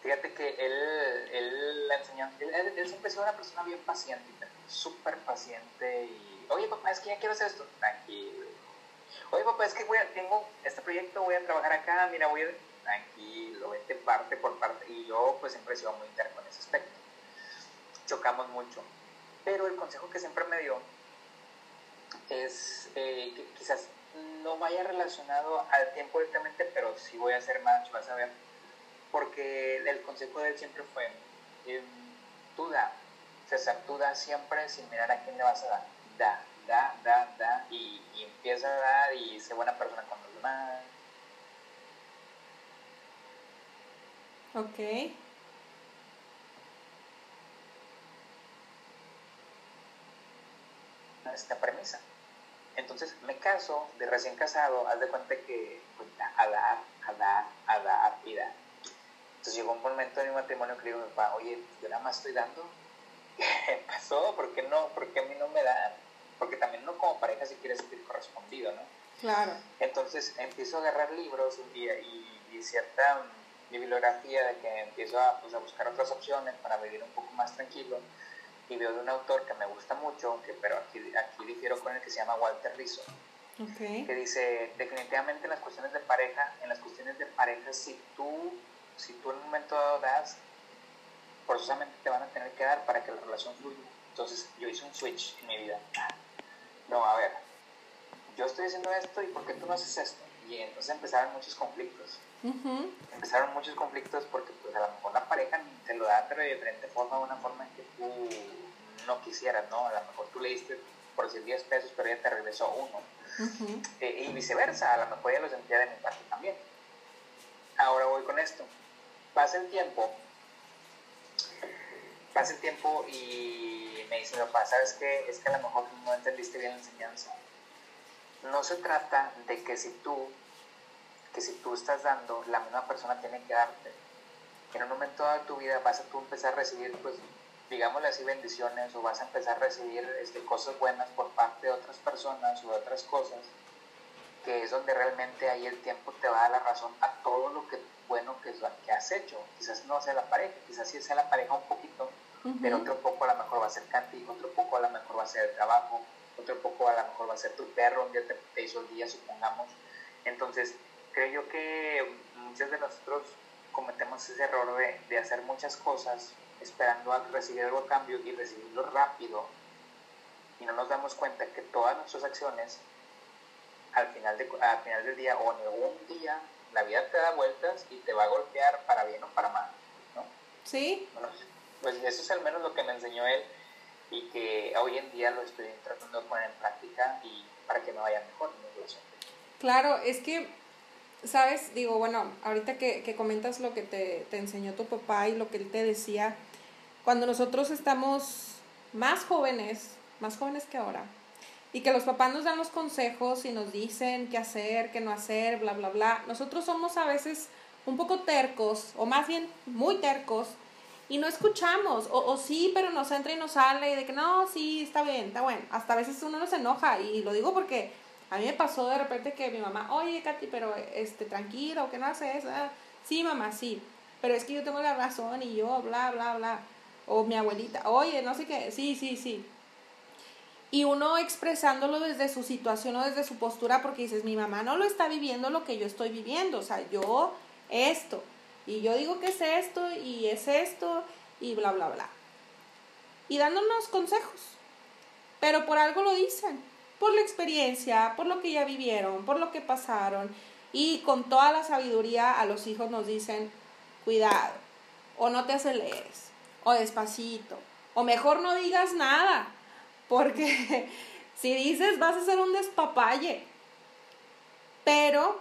Fíjate que él, él la enseñó, él, él, siempre ha sido una persona bien paciente, súper paciente y, oye papá, es que ya quiero hacer esto, tranquilo Oye, papá, es que voy a, tengo este proyecto, voy a trabajar acá, mira, voy a... Tranquilo, vete parte por parte. Y yo, pues, siempre he sido muy inter con ese aspecto. Chocamos mucho. Pero el consejo que siempre me dio es eh, que quizás no vaya relacionado al tiempo directamente, pero sí voy a hacer más, vas a ver. Porque el consejo de él siempre fue, eh, tú da, César, tú da siempre sin mirar a quién le vas a dar. Da, da, da, da, y, empieza a dar y sé buena persona con los demás. Ok. Esta premisa. Entonces me caso, de recién casado, haz de cuenta que pues, a dar, a dar, a dar y dar. Entonces llegó un momento en mi matrimonio que le digo papá, oye, yo nada más estoy dando. ¿Qué pasó? ¿Por qué no? ¿Por qué a mí no me dan? Porque también no como pareja si quieres sentir correspondido, ¿no? Claro. Entonces empiezo a agarrar libros un día y, y cierta bibliografía de que empiezo a, pues, a, buscar otras opciones para vivir un poco más tranquilo y veo de un autor que me gusta mucho, que, pero aquí, aquí difiero con el que se llama Walter Rizzo, okay. que dice, definitivamente en las cuestiones de pareja, en las cuestiones de pareja, si tú, si tú en un momento dado das, forzosamente te van a tener que dar para que la relación fluya. Entonces yo hice un switch en mi vida. Estoy haciendo esto y ¿por qué tú no haces esto? Y entonces empezaron muchos conflictos. Empezaron muchos conflictos porque pues a lo mejor la pareja te lo da pero de diferente forma, una forma en que tú no quisieras, ¿no? A lo mejor tú le diste por decir 10 pesos pero ella te regresó uno. Eh, y viceversa, a lo mejor ella lo sentía de mi parte también. Ahora voy con esto. Pasa el tiempo, pasa el tiempo y me dice mi papá, ¿sabes qué? Es que a lo mejor no entendiste bien la enseñanza. No se trata de que si tú, que si tú estás dando, la misma persona tiene que darte. En un momento de tu vida vas a tú empezar a recibir, pues, digámosle así, bendiciones o vas a empezar a recibir este, cosas buenas por parte de otras personas o de otras cosas, que es donde realmente ahí el tiempo te va a dar la razón a todo lo que bueno que, que has hecho. Quizás no sea la pareja, quizás sí sea la pareja un poquito, pero otro poco a lo mejor va a ser Canti, otro poco a lo mejor va a ser el trabajo, otro poco a lo mejor va a ser tu perro, un día te, hizo el día, supongamos. Entonces, creo yo que muchos de nosotros cometemos ese error de, de hacer muchas cosas esperando a recibir algo a cambio y recibirlo rápido y no nos damos cuenta que todas nuestras acciones al final, de, al final del día o en algún día la vida te da vueltas y te va a golpear para bien o para mal, ¿no? Sí. pues eso es al menos lo que me enseñó él y que hoy en día lo estoy tratando de poner en práctica y para que me vaya mejor. Claro, es que, sabes, digo, bueno, ahorita que, que comentas lo que te, te enseñó tu papá y lo que él te decía, cuando nosotros estamos más jóvenes, más jóvenes que ahora, y que los papás nos dan los consejos y nos dicen qué hacer, qué no hacer, bla, bla, bla. Nosotros somos a veces un poco tercos, o más bien muy tercos, y no escuchamos, o, o sí, pero nos entra y nos sale, y de que no, sí, está bien, está bueno. Hasta a veces uno nos enoja, y lo digo porque a mí me pasó de repente que mi mamá, oye, Katy, pero este, tranquilo, ¿qué no haces? Ah, sí, mamá, sí, pero es que yo tengo la razón y yo, bla, bla, bla. O mi abuelita, oye, no sé qué, sí, sí, sí y uno expresándolo desde su situación o desde su postura porque dices, mi mamá no lo está viviendo lo que yo estoy viviendo, o sea, yo esto, y yo digo que es esto, y es esto, y bla, bla, bla. Y dándonos consejos, pero por algo lo dicen, por la experiencia, por lo que ya vivieron, por lo que pasaron, y con toda la sabiduría a los hijos nos dicen, cuidado, o no te aceleres, o despacito, o mejor no digas nada, porque si dices vas a ser un despapalle, pero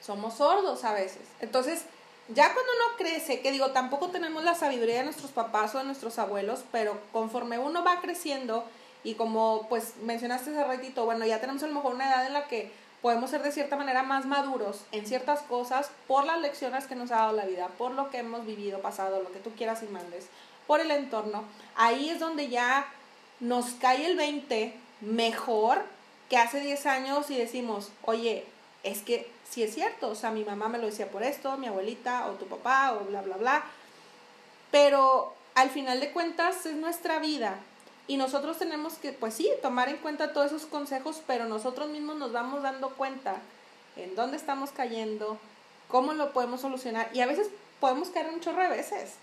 somos sordos a veces. Entonces, ya cuando uno crece, que digo, tampoco tenemos la sabiduría de nuestros papás o de nuestros abuelos, pero conforme uno va creciendo y como pues mencionaste hace ratito, bueno, ya tenemos a lo mejor una edad en la que podemos ser de cierta manera más maduros en ciertas cosas por las lecciones que nos ha dado la vida, por lo que hemos vivido, pasado, lo que tú quieras y mandes, por el entorno. Ahí es donde ya nos cae el 20 mejor que hace 10 años y decimos, oye, es que sí es cierto, o sea, mi mamá me lo decía por esto, mi abuelita o tu papá o bla, bla, bla. Pero al final de cuentas es nuestra vida. Y nosotros tenemos que, pues sí, tomar en cuenta todos esos consejos, pero nosotros mismos nos vamos dando cuenta en dónde estamos cayendo, cómo lo podemos solucionar. Y a veces podemos caer un chorro de veces.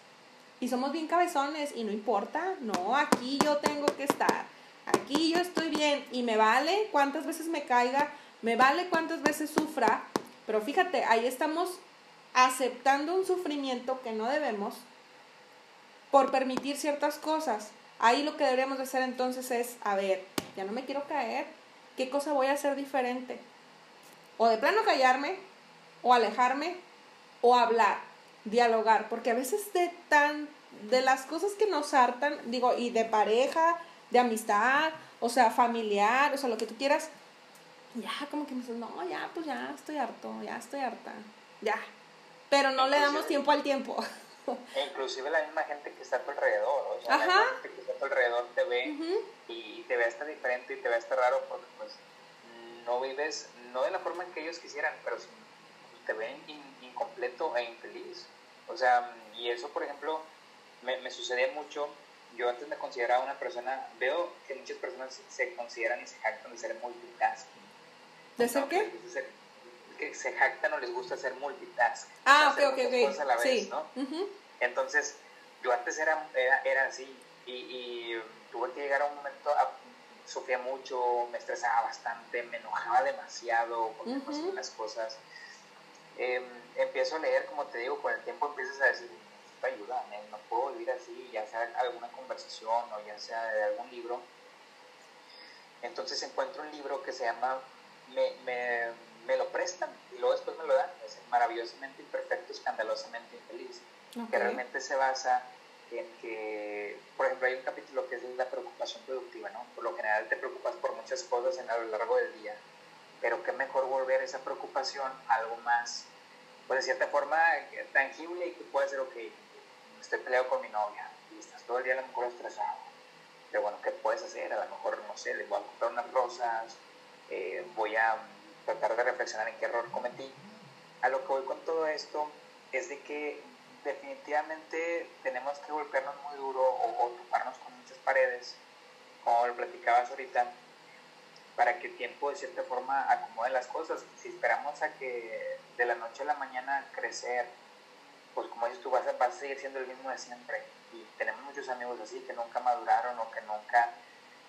Y somos bien cabezones y no importa, no, aquí yo tengo que estar, aquí yo estoy bien. Y me vale cuántas veces me caiga, me vale cuántas veces sufra, pero fíjate, ahí estamos aceptando un sufrimiento que no debemos por permitir ciertas cosas. Ahí lo que deberíamos de hacer entonces es, a ver, ya no me quiero caer, ¿qué cosa voy a hacer diferente? O de plano callarme, o alejarme, o hablar dialogar, porque a veces de tan, de las cosas que nos hartan, digo, y de pareja, de amistad, o sea, familiar, o sea, lo que tú quieras, ya como que me dices, no, ya, pues ya estoy harto, ya estoy harta, ya. Pero no le damos tiempo al tiempo. inclusive la misma gente que está a tu alrededor, o sea, la gente que está a tu alrededor te ve y te ve hasta diferente y te ve hasta raro porque pues no vives, no de la forma en que ellos quisieran, pero te ven incompleto e infeliz. O sea, y eso, por ejemplo, me, me sucedía mucho. Yo antes me consideraba una persona, veo que muchas personas se consideran y se jactan de ser multitasking. ¿De ser qué? que se jactan o les gusta ser multitasking. Ah, ok, ok, ok. a la vez, ¿no? Entonces, yo antes era, era, así y, tuve que llegar a un momento, a, sufría mucho, me estresaba bastante, me enojaba demasiado con las cosas. Em, empiezo a leer, como te digo, con el tiempo empiezas a decir, ayuda, no puedo vivir así, ya sea alguna conversación o ya sea de algún libro. Entonces encuentro un libro que se llama Me, me, me lo prestan y luego después me lo dan, es Maravillosamente Imperfecto, Escandalosamente Infeliz, que realmente se basa en que, por ejemplo, hay un capítulo que es la preocupación productiva, ¿no? Por lo general te preocupas por muchas cosas en, a lo largo del día, pero qué mejor volver esa preocupación a algo más, pues de cierta forma tangible y que puede ser, ok, estoy peleado con mi novia y estás todo el día a lo mejor estresado, pero bueno, ¿qué puedes hacer? A lo mejor, no sé, le voy a comprar unas rosas, eh, voy a tratar de reflexionar en qué error cometí. A lo que voy con todo esto es de que definitivamente tenemos que golpearnos muy duro o, toparnos con muchas paredes, como lo platicabas ahorita, para que el tiempo de cierta forma acomode las cosas. Si esperamos a que de la noche a la mañana crecer, pues como dices tú, a, vas a seguir siendo el mismo de siempre. Y tenemos muchos amigos así que nunca maduraron o que nunca...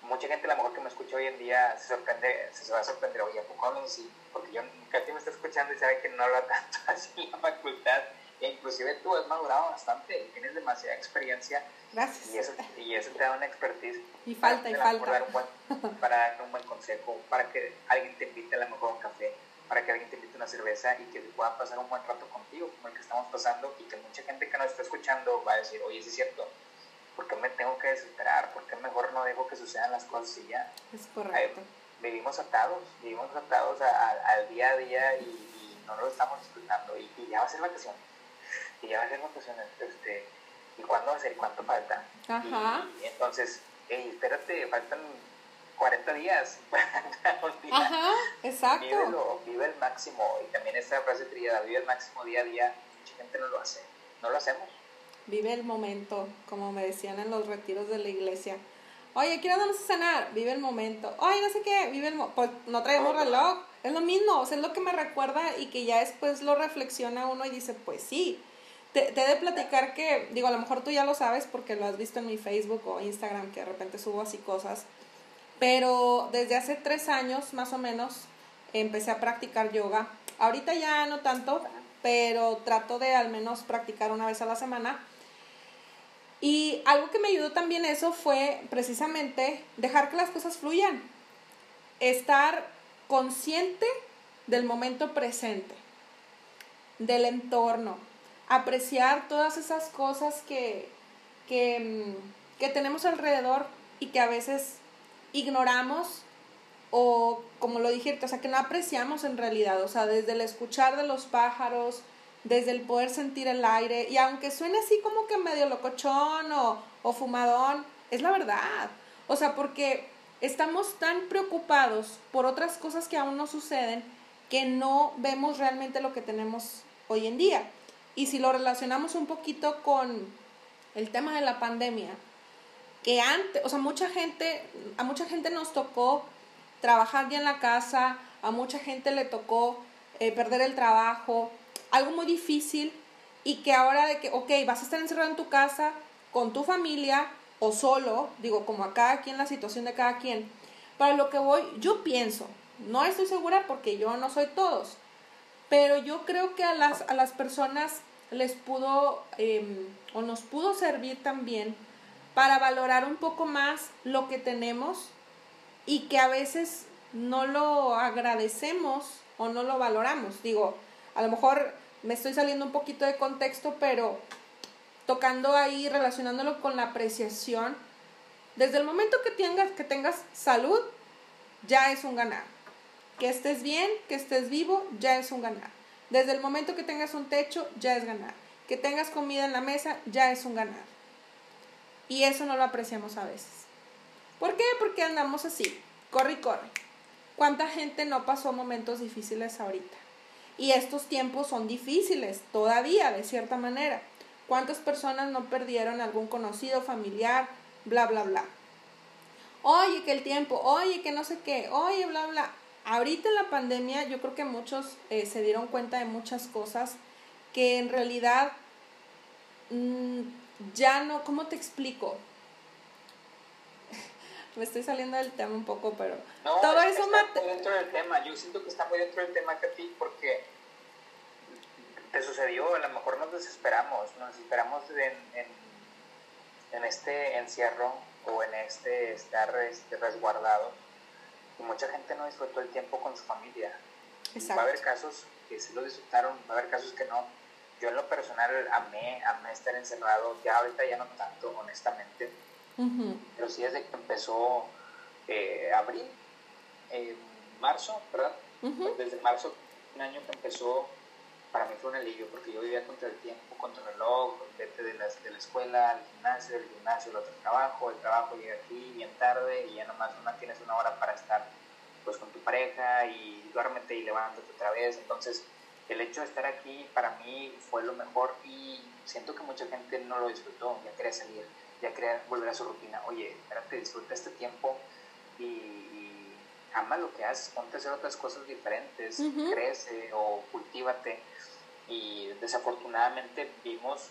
Mucha gente a lo mejor que me escucha hoy en día se sorprende, se, va a sorprender, oye, ¿a poco no así? Porque yo casi me está escuchando y sabe que no habla tanto así en la facultad e inclusive tú has madurado bastante y tienes demasiada experiencia. Gracias. Y eso, y eso te da una expertise. Y falta, y falta. Para dar, un buen, para dar un buen consejo, para que alguien te invite a lo mejor un café, para que alguien te invite una cerveza y que pueda pasar un buen rato contigo, como el que estamos pasando, y que mucha gente que nos está escuchando va a decir, oye, sí es cierto, ¿por qué me tengo que desesperar? ¿Por qué mejor no dejo que sucedan las cosas y ya? Es correcto. vivimos atados, vivimos atados al día a día y, no lo estamos disfrutando, y, y ya va a ser vacaciones y ya va a ser vacaciones, este, ¿y cuándo va a ser? ¿Y cuánto falta? Ajá. Y, entonces, hey, espérate, faltan 40 días. Ajá, exacto. vive el máximo. Y también esta frase trillada, vive el máximo día a día, mucha gente no lo hace, no lo hacemos. Vive el momento, como me decían en los retiros de la iglesia. Oye, quiero darnos a cenar, vive el momento. Oye, no sé qué, vive el momento. Pues no traemos reloj. Es lo mismo, o sea, es lo que me recuerda y que ya después lo reflexiona uno y dice, pues sí, te, he de platicar que, digo, a lo mejor tú ya lo sabes porque lo has visto en mi Facebook o Instagram, que de repente subo así cosas, pero desde hace tres años más o menos empecé a practicar yoga. Ahorita ya no tanto, pero trato de al menos practicar una vez a la semana. Y algo que me ayudó también eso fue precisamente dejar que las cosas fluyan, estar consciente del momento presente, del entorno, apreciar todas esas cosas que, que, mm, que tenemos alrededor y que a veces ignoramos o como lo dije, o sea, que no apreciamos en realidad, o sea, desde el escuchar de los pájaros, desde el poder sentir el aire, y aunque suene así como que medio locochón o, o fumadón, es la verdad, o sea, porque estamos tan preocupados por otras cosas que aún no suceden que no vemos realmente lo que tenemos hoy en día. Y si lo relacionamos un poquito con el tema de la pandemia, que antes, o sea, mucha gente, a mucha gente nos tocó trabajar ya en la casa, a mucha gente le tocó eh, perder el trabajo, algo muy difícil y que ahora de que, ok, vas a estar encerrado en tu casa con tu familia o solo, digo, como acá, aquí en la situación de cada quien, para lo que voy, yo pienso, no estoy segura porque yo no soy todos, pero yo creo que a las, a las personas les pudo em, o nos pudo servir también para valorar un poco más lo que tenemos y que a veces no lo agradecemos o no lo valoramos. Digo, a lo mejor me estoy saliendo un poquito de contexto, pero tocando ahí, relacionándolo con la apreciación, desde el momento que tengas, que tengas salud, ya es un ganar. Que estés bien, que estés vivo, ya es un ganar. Desde el momento que tengas un techo, ya es ganar. Que tengas comida en la mesa, ya es un ganar. Y eso no lo apreciamos a veces. ¿Por qué? Porque andamos así, corre y corre. ¿Cuánta gente no pasó momentos difíciles ahorita? Y estos tiempos son difíciles todavía, de cierta manera. ¿Cuántas personas no perdieron algún conocido, familiar, bla, bla, bla? Oye, que el tiempo, oye, que no sé qué, oye, bla, bla ahorita en la pandemia yo creo que muchos eh, se dieron cuenta de muchas cosas que en realidad mm, ya no, ¿cómo te explico? Me estoy saliendo del tema un poco, pero no, todo eso está muy dentro del tema. Yo siento que está muy dentro del tema, Katy, porque te sucedió, a lo mejor nos desesperamos, nos desesperamos en, en, en este encierro o en este estar este, resguardado. Y mucha gente no disfrutó el tiempo con su familia. Va a haber casos que sí lo disfrutaron, va a haber casos que no. Yo en lo personal amé, amé estar encerrado, ya ahorita ya no tanto, honestamente pero sí desde que empezó eh, abril, marzo, ¿verdad? Pues desde marzo, un año que empezó, para mí fue un alivio porque yo vivía contra el tiempo, contra el reloj, vete de la, de la escuela al gimnasio, del gimnasio al otro trabajo, el trabajo llega aquí bien tarde y ya nomás una, tienes una hora para estar pues con tu pareja y duérmete y levántate otra vez. Entonces, el hecho de estar aquí para mí fue lo mejor y siento que mucha gente no lo disfrutó, ya quería salir ya volver a su rutina. Oye, espérate, disfruta este tiempo y, ama lo que haces, ponte a hacer otras cosas diferentes, crece o cultívate. Y desafortunadamente vimos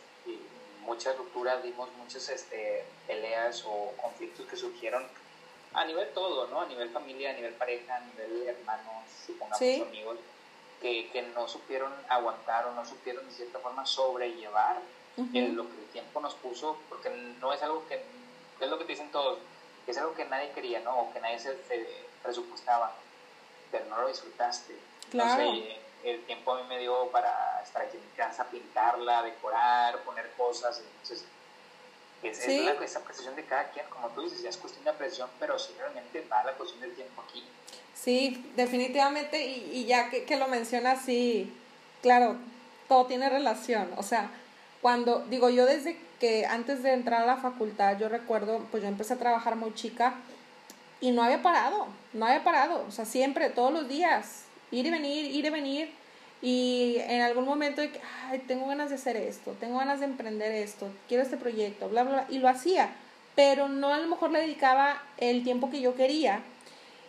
muchas rupturas, vimos muchas este, peleas o conflictos que surgieron a nivel todo, ¿no? A nivel familia, a nivel pareja, a nivel hermanos, supongamos amigos, que, que no supieron aguantar o no supieron de cierta forma sobrellevar lo que el tiempo nos puso, porque no es algo que, es lo que te dicen todos, es algo que nadie quería, ¿no? O que nadie se presupuestaba, pero no lo disfrutaste. Claro. el tiempo a mí me dio para estar aquí en mi casa, pintarla, decorar, poner cosas, entonces es, ¿Sí? es la, esa precisión de cada quien, como tú dices, ya es cuestión de apreciación, pero sí realmente va la cuestión del tiempo aquí. Sí, definitivamente, y, y ya que, que lo mencionas, sí, claro, todo tiene relación, o sea, cuando, digo, yo desde que antes de entrar a la facultad, yo recuerdo, pues yo empecé a trabajar muy chica y no había parado, no había parado, o sea, siempre, todos los días, ir y venir, ir y venir. Y en algún momento ay, tengo ganas de hacer esto, tengo ganas de emprender esto, quiero este proyecto, bla, bla, bla, y lo hacía, pero no a lo mejor le dedicaba el tiempo que yo quería.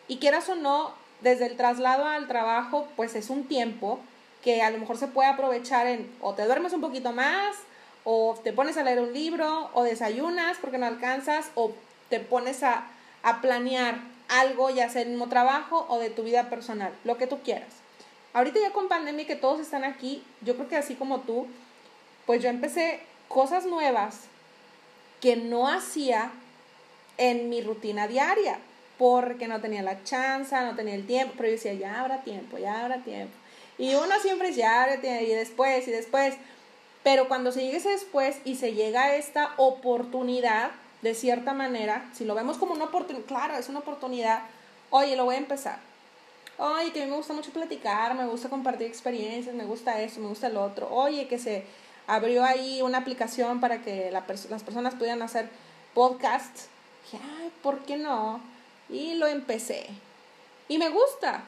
Y quieras o no, desde el traslado al trabajo, pues es un tiempo que a lo mejor se puede aprovechar en o te duermes un poquito más, o te pones a leer un libro, o desayunas porque no alcanzas, o te pones a, a planear algo, ya sea el mismo trabajo o de tu vida personal, lo que tú quieras. Ahorita ya con pandemia que todos están aquí, yo creo que así como tú, pues yo empecé cosas nuevas que no hacía en mi rutina diaria, porque no tenía la chance, no tenía el tiempo, pero yo decía, ya habrá tiempo, ya habrá tiempo. Y uno siempre ya, y después, y después. Pero cuando se llegue ese después y se llega a esta oportunidad, de cierta manera, si lo vemos como una oportunidad, claro, es una oportunidad, oye, lo voy a empezar. Oye, que a mí me gusta mucho platicar, me gusta compartir experiencias, me gusta esto, me gusta el otro. Oye, que se abrió ahí una aplicación para que las personas pudieran hacer podcasts. Dije, ay, ¿por qué no? Y lo empecé. Y me gusta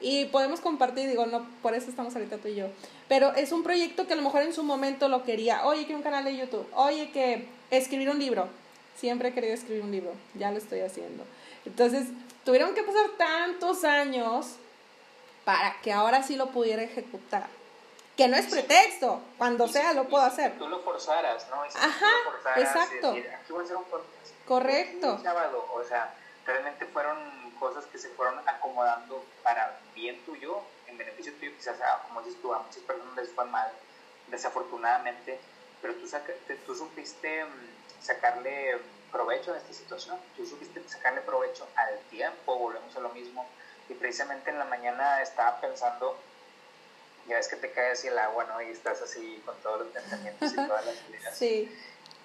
y podemos compartir, digo, no, por eso estamos ahorita tú y yo. Pero es un proyecto que a lo mejor en su momento lo quería. Oye, que un canal de YouTube. Oye, que escribir un libro. Siempre he querido escribir un libro. Ya lo estoy haciendo. Entonces, tuvieron que pasar tantos años para que ahora sí lo pudiera ejecutar. Que no es pretexto. Cuando sea, lo puedo hacer. tú lo forzaras, ¿no? Ajá, exacto. aquí voy a hacer un Correcto. O sea, realmente fueron cosas que se fueron acomodando para bien tuyo, en beneficio tuyo, quizás, como dices tú, a muchas personas les fue mal, desafortunadamente, pero tú, tú supiste mm, sacarle provecho a esta situación, tú supiste sacarle provecho al tiempo, volvemos a lo mismo, y precisamente en la mañana estaba pensando, ya ves que te cae así el agua, ¿no? Y estás así con todos los pensamientos y todas las ideas. Sí.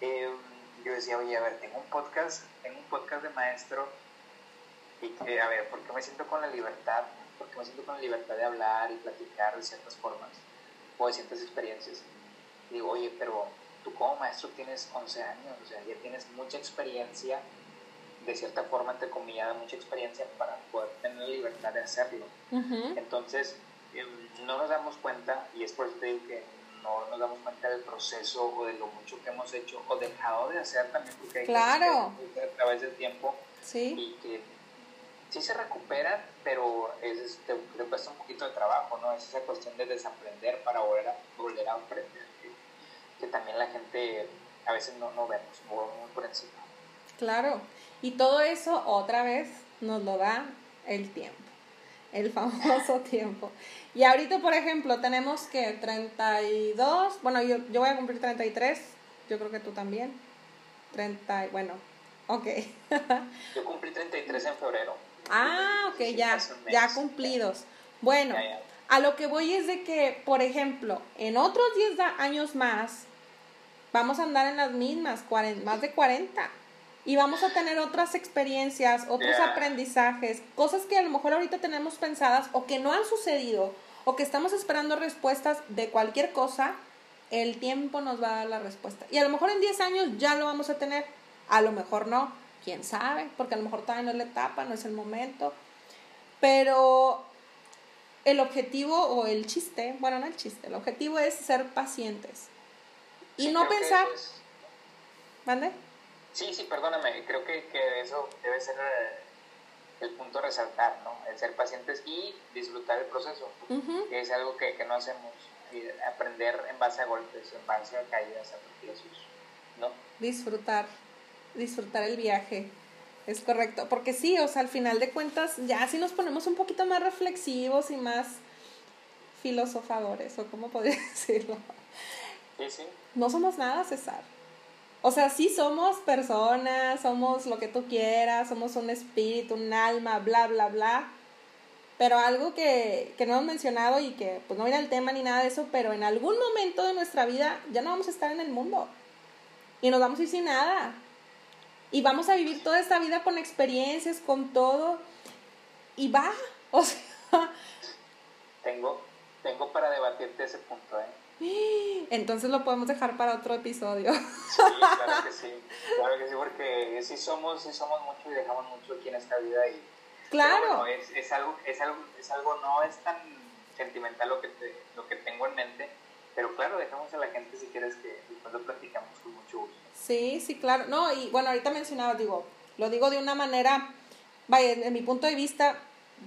Eh, yo decía, oye, a ver, tengo un podcast, tengo un podcast de maestro y que, a ver, ¿por qué me siento con la libertad? ¿Por qué me siento con la libertad de hablar y platicar de ciertas formas o de ciertas experiencias? digo, oye, pero tú como maestro tienes 11 años, o sea, ya tienes mucha experiencia, de cierta forma, entre comillas, mucha experiencia para poder tener la libertad de hacerlo. Entonces, em, no nos damos cuenta, y es por eso que no nos damos cuenta del proceso o de lo mucho que hemos hecho o dejado de hacer también, porque hay claro. que a través del tiempo ¿Sí? y que sí se recuperan, pero es, te, te, cuesta un poquito de trabajo, ¿no? Es esa cuestión de desaprender para volver a, volver a aprender. Que, también la gente a veces no, no vemos, muy por encima. Claro, y todo eso otra vez nos lo da el tiempo, el famoso tiempo. Y ahorita, por ejemplo, tenemos que 32, bueno, yo, yo voy a cumplir 33, yo creo que tú también. 30, bueno, ok. yo cumplí 33 en febrero. Ah, ok, ya, ya cumplidos. Bueno, a lo que voy es de que, por ejemplo, en otros 10 años más, vamos a andar en las mismas, más de 40. Y vamos a tener otras experiencias, otros aprendizajes, cosas que a lo mejor ahorita tenemos pensadas o que no han sucedido o que estamos esperando respuestas de cualquier cosa, el tiempo nos va a dar la respuesta. Y a lo mejor en 10 años ya lo vamos a tener, a lo mejor no, quién sabe, porque a lo mejor todavía no es la etapa, no es el momento. Pero el objetivo o el chiste, bueno, no el chiste, el objetivo es ser pacientes. Y no pensar... ¿Mande? Sí, sí, perdóname, creo que, que eso debe ser eh, el punto a resaltar, ¿no? El ser pacientes y disfrutar el proceso, que es algo que, que no hacemos, aprender en base a golpes, en base a caídas, a tropiezos, ¿no? Disfrutar, disfrutar el viaje. Es correcto, porque sí, o sea, al final de cuentas, ya si nos ponemos un poquito más reflexivos y más filosofadores, o cómo podría decirlo. Sí, sí. No somos nada, César. O sea, sí somos personas, somos lo que tú quieras, somos un espíritu, un alma, bla, bla, bla. Pero algo que, que no hemos mencionado y que pues no viene el tema ni nada de eso, pero en algún momento de nuestra vida ya no vamos a estar en el mundo. Y nos vamos a ir sin nada. Y vamos a vivir toda esta vida con experiencias, con todo. Y va. O sea. Tengo, tengo para debatirte ese punto, ¿eh? Entonces lo podemos dejar para otro episodio. Sí, claro que sí, claro que sí, porque sí somos, sí somos mucho y dejamos mucho aquí en esta vida y claro. es, es, algo, es algo, es algo, no es tan sentimental lo que lo que tengo en mente, pero claro, dejamos a la gente si quieres que después lo platicamos con mucho gusto. Sí, sí, claro. No, y bueno, ahorita mencionaba, digo, lo digo de una manera, vaya, en mi punto de vista,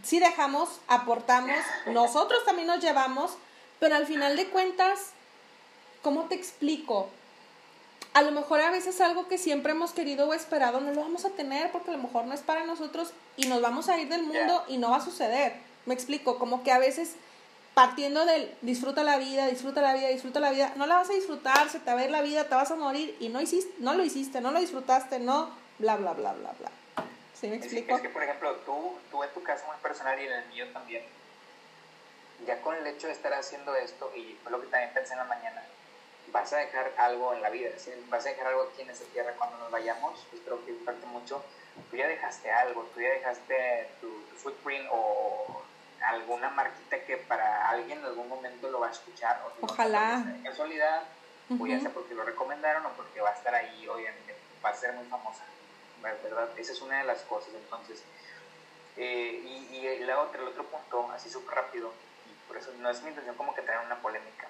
sí dejamos, aportamos, nosotros también nos llevamos pero al final de cuentas, ¿cómo te explico? A lo mejor a veces algo que siempre hemos querido o esperado no lo vamos a tener porque a lo mejor no es para nosotros y nos vamos a ir del mundo y no va a suceder. Me explico, como que a veces partiendo del disfruta la vida, disfruta la vida, disfruta la vida, no la vas a disfrutar, se te va a ir la vida, te vas a morir y no hiciste, no lo hiciste, no lo disfrutaste, no, bla, bla, bla, bla, bla. ¿Sí me explico? Es que, por ejemplo, tú, tú en tu caso muy personal y en el mío también, ya con el hecho de estar haciendo esto, y fue lo que también pensé en la mañana, vas a dejar algo en la vida, vas a dejar algo aquí en esta tierra cuando nos vayamos, espero que parte mucho, tú ya dejaste algo, tú ya dejaste tu, footprint o alguna marquita que para alguien en algún momento lo va a escuchar. O Ojalá. En casualidad, o ya sea porque lo recomendaron o porque va a estar ahí, obviamente, va a ser muy famosa, ¿verdad? Esa es una de las cosas, entonces. Eh, y, y la otra, el otro punto, así súper rápido, por eso no es mi intención como que traer una polémica.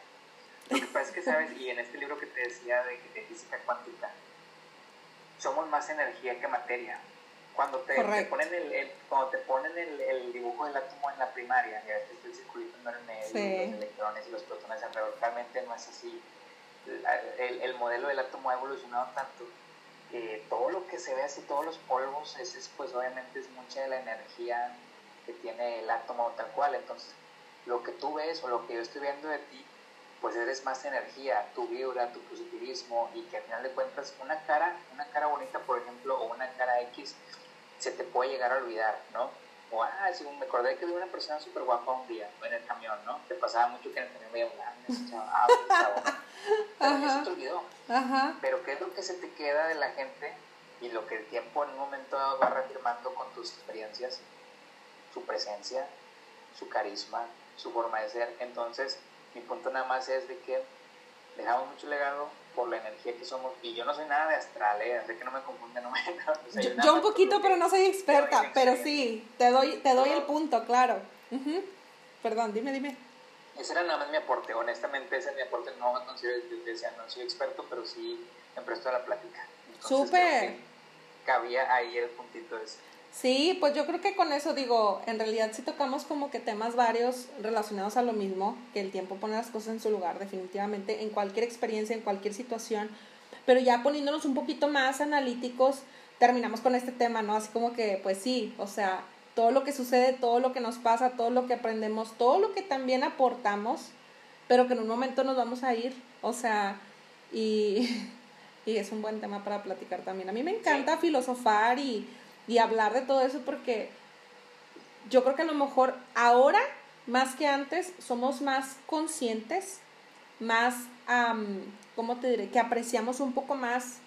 Lo que pasa es que, ¿sabes? Y en este libro que te decía de, de física cuántica, somos más energía que materia. Cuando te, ponen, el, cuando te ponen el, el, dibujo del átomo en la primaria, ya ves el circulito en el medio, los electrones y los protones alrededor, realmente no es así. El, el, modelo del átomo ha evolucionado tanto que todo lo que se ve así, todos los polvos, ese es, pues obviamente es mucha de la energía que tiene el átomo tal cual. Entonces, lo que tú ves o lo que yo estoy viendo de ti, pues eres más energía, tu vibra, tu positivismo y que al final de cuentas una cara, una cara bonita, por ejemplo, o una cara X, se te puede llegar a olvidar, ¿no? O, ah, sí, me acordé que vi una persona súper guapa un día en el camión, ¿no? Te pasaba mucho que en el camión veía una ah, Pero se te olvidó. Pero ¿qué es lo que se te queda de la gente y lo que el tiempo en un momento va reafirmando con tus experiencias? Su presencia, su carisma, su forma de ser. Entonces, mi punto nada más es de que dejamos mucho legado por la energía que somos. Y yo no soy nada de astral, ¿eh? así que no me confunde no yo, un poquito, pero no soy experta, pero sí, te doy, te doy el punto, claro. Perdón, dime, dime. Ese era nada más mi aporte, honestamente ese es mi aporte, no me considero, decía, no soy experto, pero sí me presto a la plática. Súper. Cabía ahí el puntito ese. Sí, pues yo creo que con eso digo, en realidad sí tocamos como que temas varios relacionados a lo mismo, que el tiempo pone las cosas en su lugar definitivamente, en cualquier experiencia, en cualquier situación, pero ya poniéndonos un poquito más analíticos, terminamos con este tema, ¿no? Así como que, pues sí, o sea, todo lo que sucede, todo lo que nos pasa, todo lo que aprendemos, todo lo que también aportamos, pero que en un momento nos vamos a ir, o sea, y, y es un buen tema para platicar también. A mí me encanta filosofar y, y hablar de todo eso porque yo creo que a lo mejor ahora, más que antes, somos más conscientes, más, ¿cómo te diré? Que apreciamos un poco más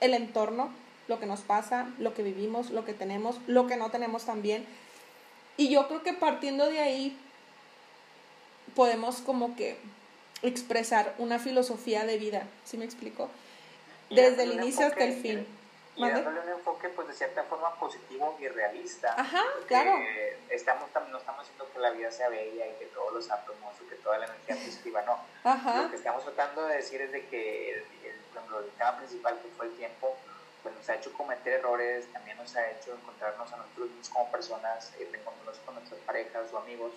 el entorno, lo que nos pasa, lo que vivimos, lo que tenemos, lo que no tenemos también. Y yo creo que partiendo de ahí podemos como que expresar una filosofía de vida, ¿sí me explico? Desde el inicio hasta el fin. Y dándole un enfoque, pues, de cierta forma positivo y realista. Ajá, claro. Estamos, no estamos diciendo que la vida sea bella y que todo lo sea hermoso, que toda la energía positiva, no. Ajá. Lo que estamos tratando de decir es de que el, el, el tema principal que fue el tiempo, pues nos ha hecho cometer errores, también nos ha hecho encontrarnos a nosotros mismos como personas, eh, encontrarnos con nuestras parejas o amigos.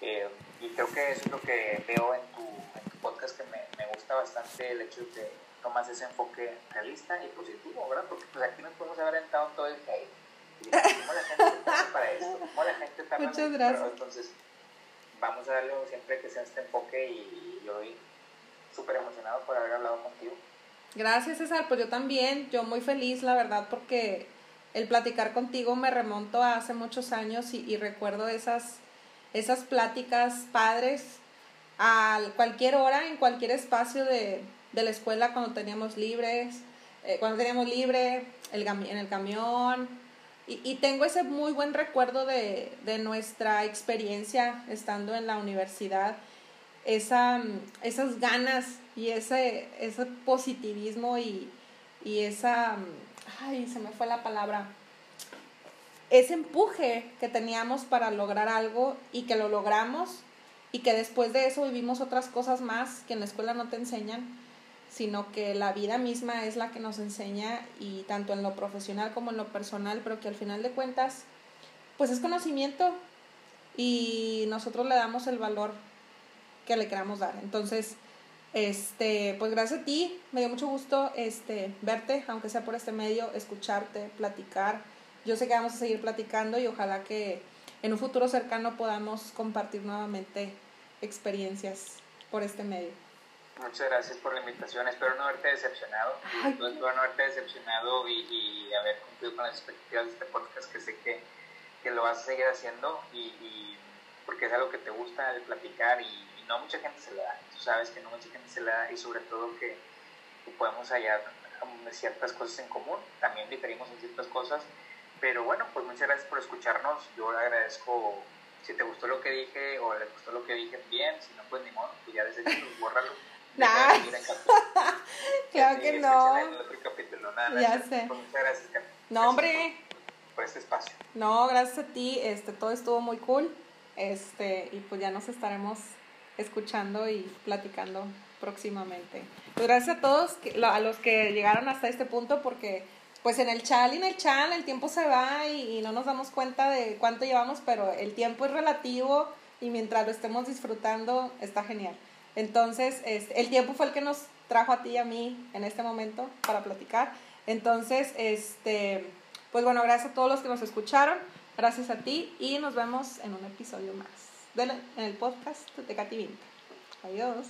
Eh, y creo que eso es lo que veo en tu, en tu podcast, que me, me, gusta bastante el hecho de tomas ese enfoque realista y positivo, ¿verdad? Porque pues aquí nos podemos haber entrado todo el hate. Y ¿Cómo la gente está para esto? ¿Cómo la gente está Muchas gracias. entonces, vamos a darle siempre que sea este enfoque y, y hoy súper emocionado por haber hablado contigo. Gracias, César. Pues yo también, yo muy feliz, la verdad, porque el platicar contigo me remonto a hace muchos años y, y recuerdo esas, esas pláticas padres a cualquier hora, en cualquier espacio de, de la escuela cuando teníamos libres, eh, cuando teníamos libre, el, en el camión. Y, y, tengo ese muy buen recuerdo de, de nuestra experiencia estando en la universidad esa, esas ganas y ese, ese positivismo y, y esa, ay, se me fue la palabra, ese empuje que teníamos para lograr algo y que lo logramos y que después de eso vivimos otras cosas más que en la escuela no te enseñan, sino que la vida misma es la que nos enseña y tanto en lo profesional como en lo personal, pero que al final de cuentas, pues es conocimiento y nosotros le damos el valor que le queramos dar. Entonces, este, pues gracias a ti, me dio mucho gusto este, verte, aunque sea por este medio, escucharte, platicar. Yo sé que vamos a seguir platicando y ojalá que en un futuro cercano podamos compartir nuevamente experiencias por este medio. Muchas gracias por la invitación. Espero no haberte decepcionado. Ay, Espero no haberte decepcionado y, y, haber cumplido con las expectativas de este podcast, que sé que, que lo vas a seguir haciendo y, y porque es algo que te gusta el platicar y no mucha gente se le da, tú sabes que no mucha gente se le da y sobre todo que, que podemos hallar um, ciertas cosas en común, también diferimos en ciertas cosas, pero bueno, pues muchas gracias por escucharnos, yo le agradezco, si te gustó lo que dije o le gustó lo que dije, bien, si no, pues ni modo, pues ya desde bórralo. Nah. claro que no. Nada, ya sé. Pues muchas gracias. No, hombre. Por, por, este espacio. No, gracias a ti, este, todo estuvo muy cool, este, y pues ya nos estaremos escuchando y platicando próximamente. Pues gracias a todos, a los que llegaron hasta este punto, porque pues en el chal y en el chal el tiempo se va y, no nos damos cuenta de cuánto llevamos, pero el tiempo es relativo y mientras lo estemos disfrutando está genial. Entonces, el tiempo fue el que nos trajo a ti y a mí en este momento para platicar. Entonces, este, pues bueno, gracias a todos los que nos escucharon, gracias a ti y nos vemos en un episodio más en el podcast de Katy Vinta. Adiós.